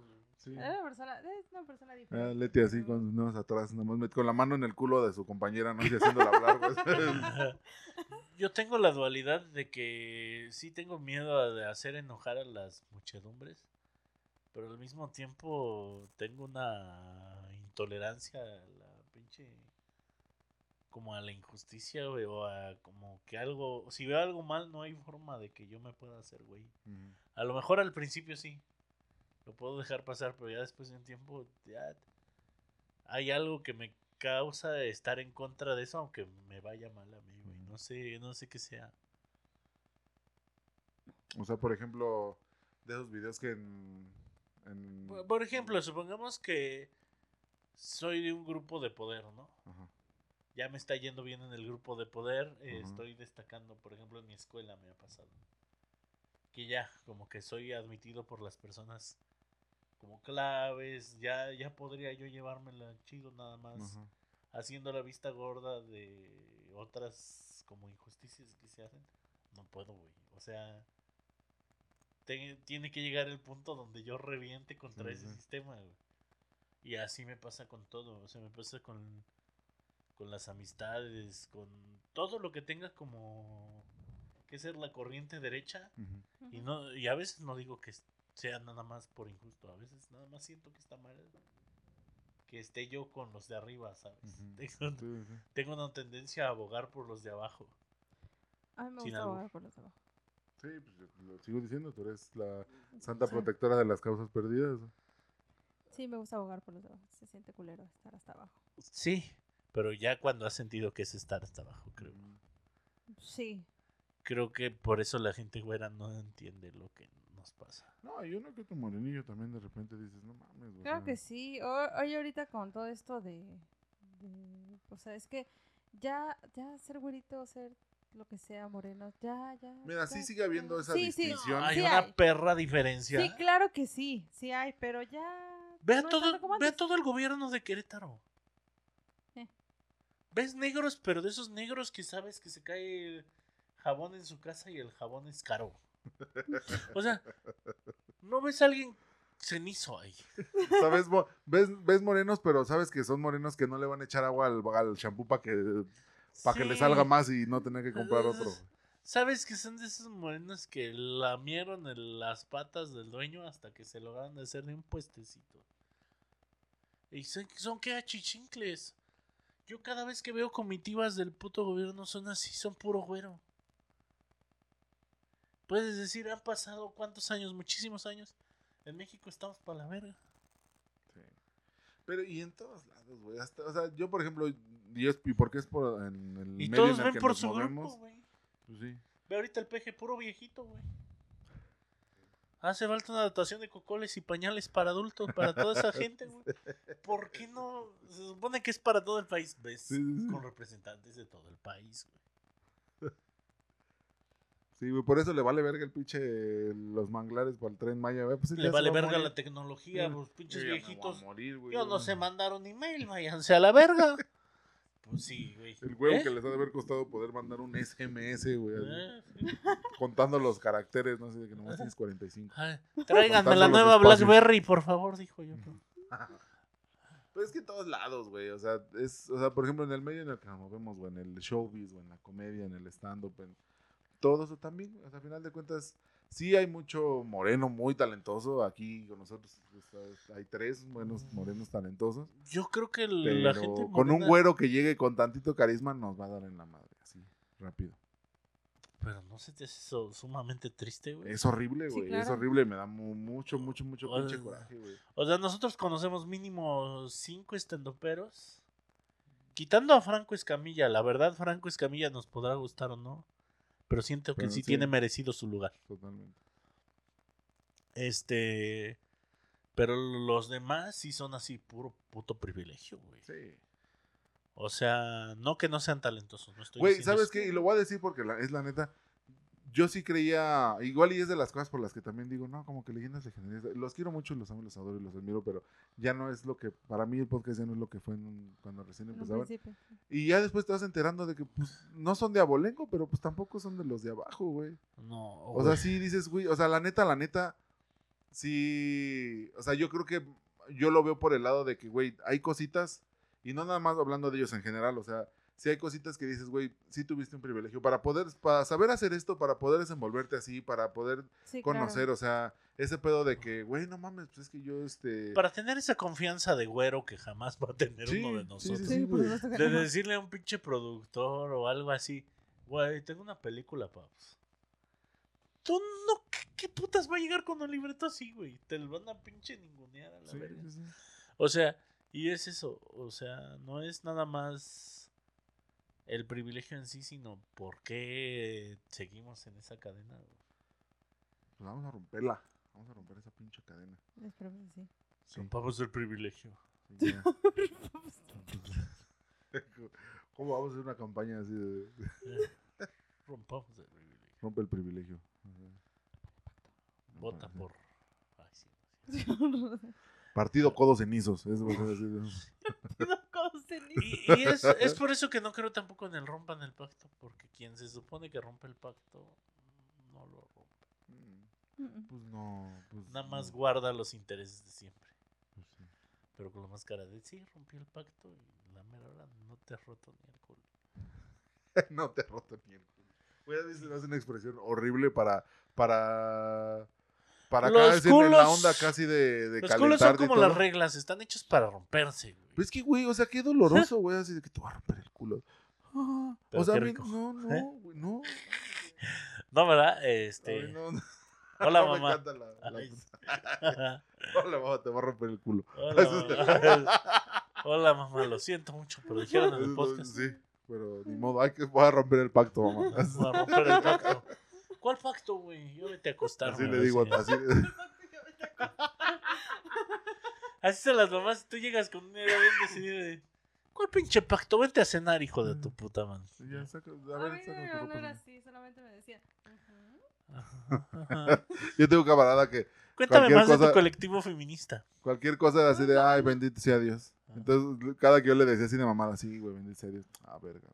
Sí. Era una persona, es una persona Ah, diferente. Leti así con sus manos atrás, nomás con la mano en el culo de su compañera, no sé, haciéndola hablar. Yo tengo la dualidad de que sí tengo miedo de hacer enojar a las muchedumbres, pero al mismo tiempo tengo una intolerancia a la pinche como a la injusticia, güey, o a como que algo, si veo algo mal no hay forma de que yo me pueda hacer, güey. A lo mejor al principio sí. Lo puedo dejar pasar, pero ya después de un tiempo ya hay algo que me causa estar en contra de eso, aunque me vaya mal a mí, güey. No sé, no sé qué sea. O sea, por ejemplo, de esos videos que en. en- Por- Por ejemplo, supongamos que soy de un grupo de poder, ¿no? Ajá. Ya me está yendo bien en el grupo de poder, eh, estoy destacando, por ejemplo, en mi escuela me ha pasado. Que ya, como que soy admitido por las personas como claves, ya, ya podría yo llevármela chido nada más, haciendo la vista gorda de otras como injusticias que se hacen. No puedo, güey. O sea, te- tiene que llegar el punto donde yo reviente contra ese sistema, güey. Y así me pasa con todo, o sea, me pasa con, con las amistades, con todo lo que tenga como que ser la corriente derecha. Y no y a veces no digo que sea nada más por injusto, a veces nada más siento que está mal que esté yo con los de arriba, ¿sabes? Tengo, Sí, sí. tengo una tendencia a abogar por los de abajo. A mí me sin gusta abogar por los demás. Sí, pues yo lo sigo diciendo, tú eres la santa protectora de las causas perdidas. Sí, me gusta abogar por los demás. Se siente culero estar hasta abajo. Sí, pero ya cuando has sentido que es estar hasta abajo, creo. Sí. Creo que por eso la gente güera no entiende lo que nos pasa. No, y uno que otro morenillo también de repente dices, no mames. Claro sea, que sí. Oye, ahorita con todo esto de, de- O sea, es que ya, ya ser güerito, ser lo que sea, moreno, ya, ya. Mira, sí ya, sigue habiendo esa Sí, sí, distinción. Hay sí una hay. perra diferencia. Sí, claro que sí, sí hay, pero ya. Ve no todo, ve todo el gobierno de Querétaro. Eh. Ves negros, pero de esos negros que sabes que se cae jabón en su casa y el jabón es caro. O sea, no ves a alguien cenizo ahí. ¿Sabes? Ves, ves morenos, pero sabes que son morenos que no le van a echar agua al, al shampoo para que, pa' que le salga más y no tener que comprar otro. Sabes que son de esos morenos que lamieron el- las patas del dueño hasta que se lograron hacer de un puestecito. Y son, son que achichincles. Yo cada vez que veo comitivas del puto gobierno son así, son puro güero. Puedes decir, han pasado cuántos años, muchísimos años. En México estamos para la verga. Sí. Pero y en todos lados, güey. hasta- O sea, yo, por ejemplo, y, es, y porque es por en el Y medio todos en el ven que por nos su movemos, grupo, güey. pues sí. Ve ahorita el peje, puro viejito, güey. Hace falta una dotación de cocoles y pañales para adultos, para toda esa gente, güey. ¿Por qué no? Se supone que es para todo el país, ¿ves? Sí, sí, sí. Con representantes de todo el país, güey. Sí, güey, por eso le vale verga el pinche los manglares para el tren Maya, güey. Pues sí, Le se vale verga morir. la tecnología, Sí. los pinches Yo ya me voy a viejitos. morir, güey, Yo no yo- sé mandar un email, váyanse a la verga. Pues sí, güey. El huevo ¿Eh? que les ha de haber costado poder mandar un SMS, güey. Eh, sí. Contando los caracteres, no sé, de que nomás tienes 45. Ay, Tráiganme la nueva espacios. Blackberry, por favor, dijo yo. Pero es que en todos lados, güey. O sea, es, o sea, por ejemplo, en el medio en el que nos movemos, güey, en el showbiz, o en la comedia, en el stand-up, en todo eso también. O sea, al final de cuentas, sí hay mucho moreno muy talentoso. Aquí con nosotros hay tres buenos morenos talentosos. Yo creo que Pero la gente. con un güero que llegue con tantito carisma nos va a dar en la madre, así, rápido. Pero no se te hace eso sumamente triste, güey. Es horrible, Sí, güey. Es horrible. Me da mu- mucho, mucho, mucho Oye. pinche coraje, güey. O sea, nosotros conocemos mínimo cinco estendoperos. Quitando a Franco Escamilla, la verdad, Franco Escamilla nos podrá gustar o no. Pero siento que Pero sí, sí. tiene merecido su lugar. Totalmente. Este. Pero los demás sí son así, puro puto privilegio, güey. Sí. O sea, no que no sean talentosos. No estoy Güey, ¿sabes qué? Y lo voy a decir porque la- es la neta. Yo sí creía, igual y es de las cosas por las que también digo, no, como que leyendas legendarias. Los quiero mucho, los amo, los adoro y los admiro, pero ya no es lo que, para mí el podcast ya no es lo que fue en un- cuando recién empezaban. principio. Y ya después te vas enterando de que pues, no son de abolengo, pero pues tampoco son de los de abajo, güey. No, O sea, sí dices, güey, o sea, la neta, la neta, sí, o sea, yo creo que yo lo veo por el lado de que, güey, hay cositas, y no nada más hablando de ellos en general, o sea, sí hay cositas que dices, güey, sí tuviste un privilegio para poder, para saber hacer esto, para poder desenvolverte así, para poder Sí, conocer, claro. o sea, ese pedo de que, güey, no mames, pues es que yo, este... Para tener esa confianza de güero que jamás va a tener Sí, uno de sí, sí, nosotros. Sí, que De decirle a un pinche productor o algo así, güey, tengo una película, paps. Tú no, ¿qué, qué putas va a llegar con un libreto así, güey? Te lo van a pinche ningunear a la Sí, verga. sí, sí. O sea, y es eso, o sea, no es nada más el privilegio en sí, sino por qué seguimos en esa cadena. Pues vamos a romperla, vamos a romper esa pinche cadena. Espero que sí. Sí, Rompamos el privilegio. sí, ya. ¿Cómo vamos a hacer una campaña así de... Rompamos el privilegio. Rompe el privilegio. Vota por... Ay, sí, sí. Partido Codos Cenizos. Ni- Y, y es, es por eso que no creo tampoco en el rompan el pacto, porque quien se supone que rompe el pacto no lo rompe. Pues no. Pues Nada más no, guarda los intereses de siempre. pues sí. Pero con la máscara de sí, rompí el pacto y la mera hora no te ha roto ni el culo. no te roto ni el culo. Güey, a hace una expresión horrible para. Para. Para acá Los la onda casi de, de Los culos son como las reglas, están hechos para romperse, güey. Pero es que, güey, o sea, qué doloroso, güey, así de que te va a romper el culo. Ah, o sea, no, no, ¿Eh? güey, no. No, ¿verdad? Ay, Este. no, no. Hola, No, me mamá. encanta la- la- Ay. Hola, mamá, te va a romper el culo. Hola, mamá. Hola, mamá, lo siento mucho, pero dijeron en el podcast. Sí, pero ni modo, hay que voy a romper el pacto, mamá. Voy a romper el pacto. ¿Cuál pacto, güey? Yo vete a acostar. Así güey, le digo, así. así. Así son las mamás. Tú llegas con una idea bien decidida de. ¿Cuál pinche pacto? Vente a cenar, hijo de tu puta madre. Sí, ya, saca, a A ver, mí tu no, era así, solamente me decía. Ajá, ajá. Yo tengo un camarada que Cuéntame Cualquier más de cosa- tu colectivo feminista. cualquier cosa era así de, ay, bendito sea Dios. Entonces, cada que yo le decía así de mamada, sí, güey, bendito sea Dios. Ah, verga.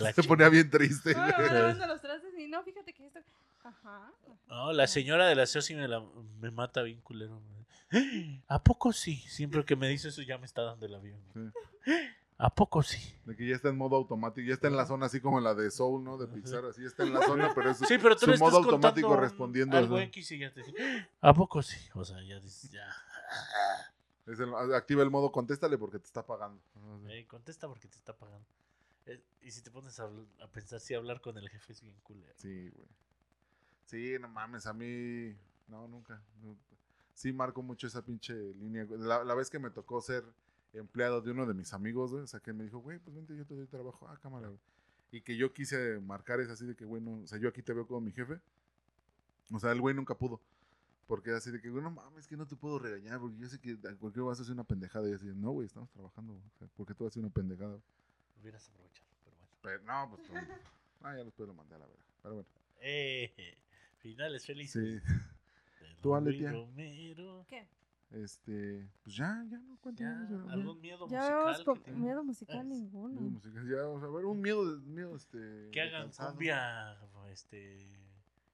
la Se ponía bien triste. Lavando los trastes y no, fíjate que esto. Ajá. No, la señora del aseo sí me, la, me mata bien culero. ¿A poco sí? Siempre que me dice eso ya me está dando el avión. güey. ¿A poco sí? De que ya está en modo automático, ya está en la zona así como la de Soul, ¿no? De Pixar, así está en la zona, pero es Sí, pero tú su le estás modo automático contando respondiendo. algo ¿no? X y ya te ¿a poco sí? O sea, ya dices, ya. Es el- activa el modo contéstale porque te está pagando. Eh, contesta porque te está pagando. Eh, y si te pones a, pensar si hablar con el jefe es bien culero. Sí, güey. Sí, no mames, a mí. No, nunca. nu- Sí, marco mucho esa pinche línea. La, la vez que me tocó ser empleado de uno de mis amigos, güey, o sea, que me dijo, güey, pues vente, yo te doy trabajo. Ah, cámara, güey. Y que yo quise marcar es así de que, güey, no, o sea, yo aquí te veo como mi jefe. O sea, el güey nunca pudo. Porque así de que, güey, no mames, que no te puedo regañar, porque yo sé que a cualquier vas a hacer una pendejada. Y así, no, güey, estamos trabajando, güey. O sea, ¿por qué tú vas a hacer una pendejada? Hubieras aprovechado, pero bueno. Pero no, pues, no. Ah, ya después lo mandé a la verga. Pero bueno, Eh, finales felices. sí. de Tú, Aletia. Romero. ¿Qué? Este, pues ya, ya no cuento Ya, ya, algún miedo Ya musical. que miedo musical ninguno. Miedo musical, ya, vamos a ver, un miedo, de- miedo este. Que de hagan cansado. cumbia, este,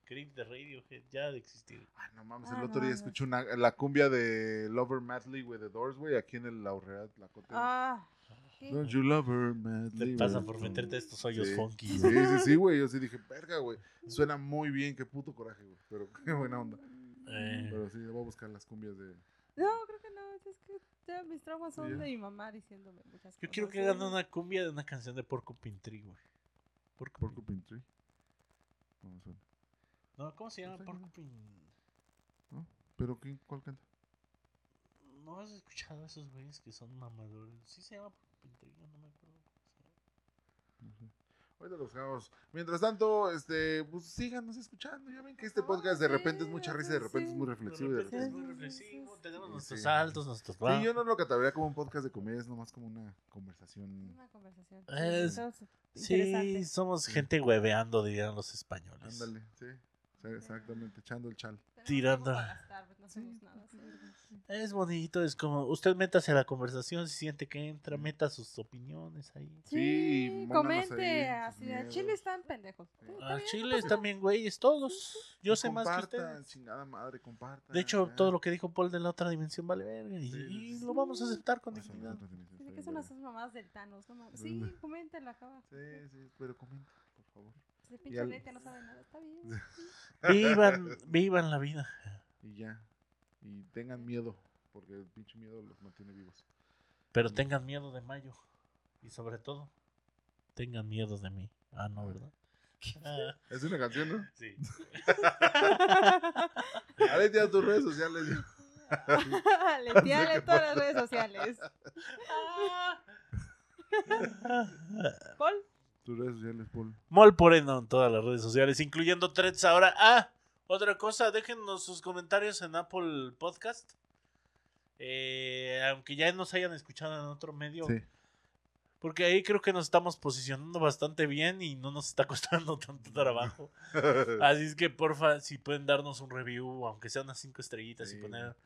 Creep de Radiohead, ya de existir. Ay, no mames, Ah, el otro no, día no. escuché una, la cumbia de Lover Madly with the Doors, güey, aquí en el Laureate, la Cote. Ah, ¿Qué? Don't you love her madly, Te pasa güey? por meterte a estos hoyos Sí. funky. Sí, sí, sí, güey. Yo sí dije, verga, güey. Suena muy bien, qué puto coraje, güey. Pero qué buena onda. Eh, Pero sí, voy a buscar las cumbias de. No, creo que no. Es que ya mis traumas son Ya. de mi mamá diciéndome muchas cosas. yo quiero que hagan una cumbia de una canción de Porco Tree, güey. Porco Porcupine Tree. No me suena. No, ¿cómo se llama. Porcupine? ¿Pero quién, cuál canta? ¿No has escuchado a esos güeyes que son mamadores? Sí se llama Porcupine Tree, no me acuerdo. cómo se llama. No sé. Ahorita los dejamos. Mientras tanto, este, pues síganos escuchando. Ya ven que este podcast de repente es mucha risa, de repente es muy reflexivo. de repente es muy reflexivo, tenemos nuestros Sí. saltos, nuestros Sí, yo no lo catalogaría como un podcast de comedia, es nomás como una conversación. Una conversación. Es- Sí, somos gente hueveando, dirían los españoles. Ándale, sí. Sí, Exactamente, echando el chal. Tirando. pues, no hacemos nada. sí. Es bonito, es como, usted métase a la conversación, si siente que entra, meta sus opiniones ahí. Sí, comente. ahí Así miedos. Chile están pendejos. Al bien, Chile también, güeyes, todos. Yo sé más que ustedes. chingada madre, compartan. De hecho, ya. todo lo que dijo Paul de la otra dimensión vale verga. Y, Sí, sí, y sí. lo vamos a aceptar con dignidad. que son esas mamadas del Thanos. No mames. Sí, Vale. coméntenla, acaba. Sí, sí, pero comenten, por favor. Ese Y pinche al- neta no sabe nada. Está bien. Vivan, vivan la vida. Y ya. Y tengan miedo, porque el pinche miedo los mantiene vivos. Pero tengan miedo de mayo. Y sobre todo, tengan miedo de mí. Ah, no, ¿verdad? Ah, Es una canción, ¿no? sí. A ver, ya tus redes sociales. Le tírale todas las redes sociales. Paul. Tus redes sociales, Paul. Mol en todas las redes sociales, incluyendo threads ahora. Ah, otra cosa, déjenos sus comentarios en Apple Podcast. Eh, aunque ya nos hayan escuchado en otro medio. Sí. Porque ahí creo que nos estamos posicionando bastante bien y no nos está costando tanto trabajo. Así es que porfa, si pueden darnos un review, aunque sea unas cinco estrellitas Sí. y poner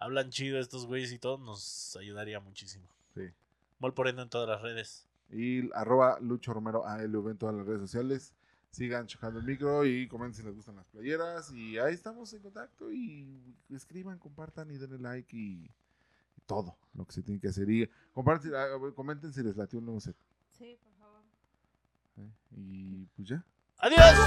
hablan chido estos güeyes y todo, nos ayudaría muchísimo. Sí. Mol Poreno en todas las redes. Y arroba Lucho Romero ALV en todas las redes sociales. Sigan chocando el micro y comenten si les gustan las playeras. Y ahí estamos en contacto. Y escriban, compartan y denle like y, y todo lo que se tiene que hacer. Y compartan, ah, comenten si les latió un nuevo set. Sí, por favor. ¿eh? Y pues ya. ¡Adiós!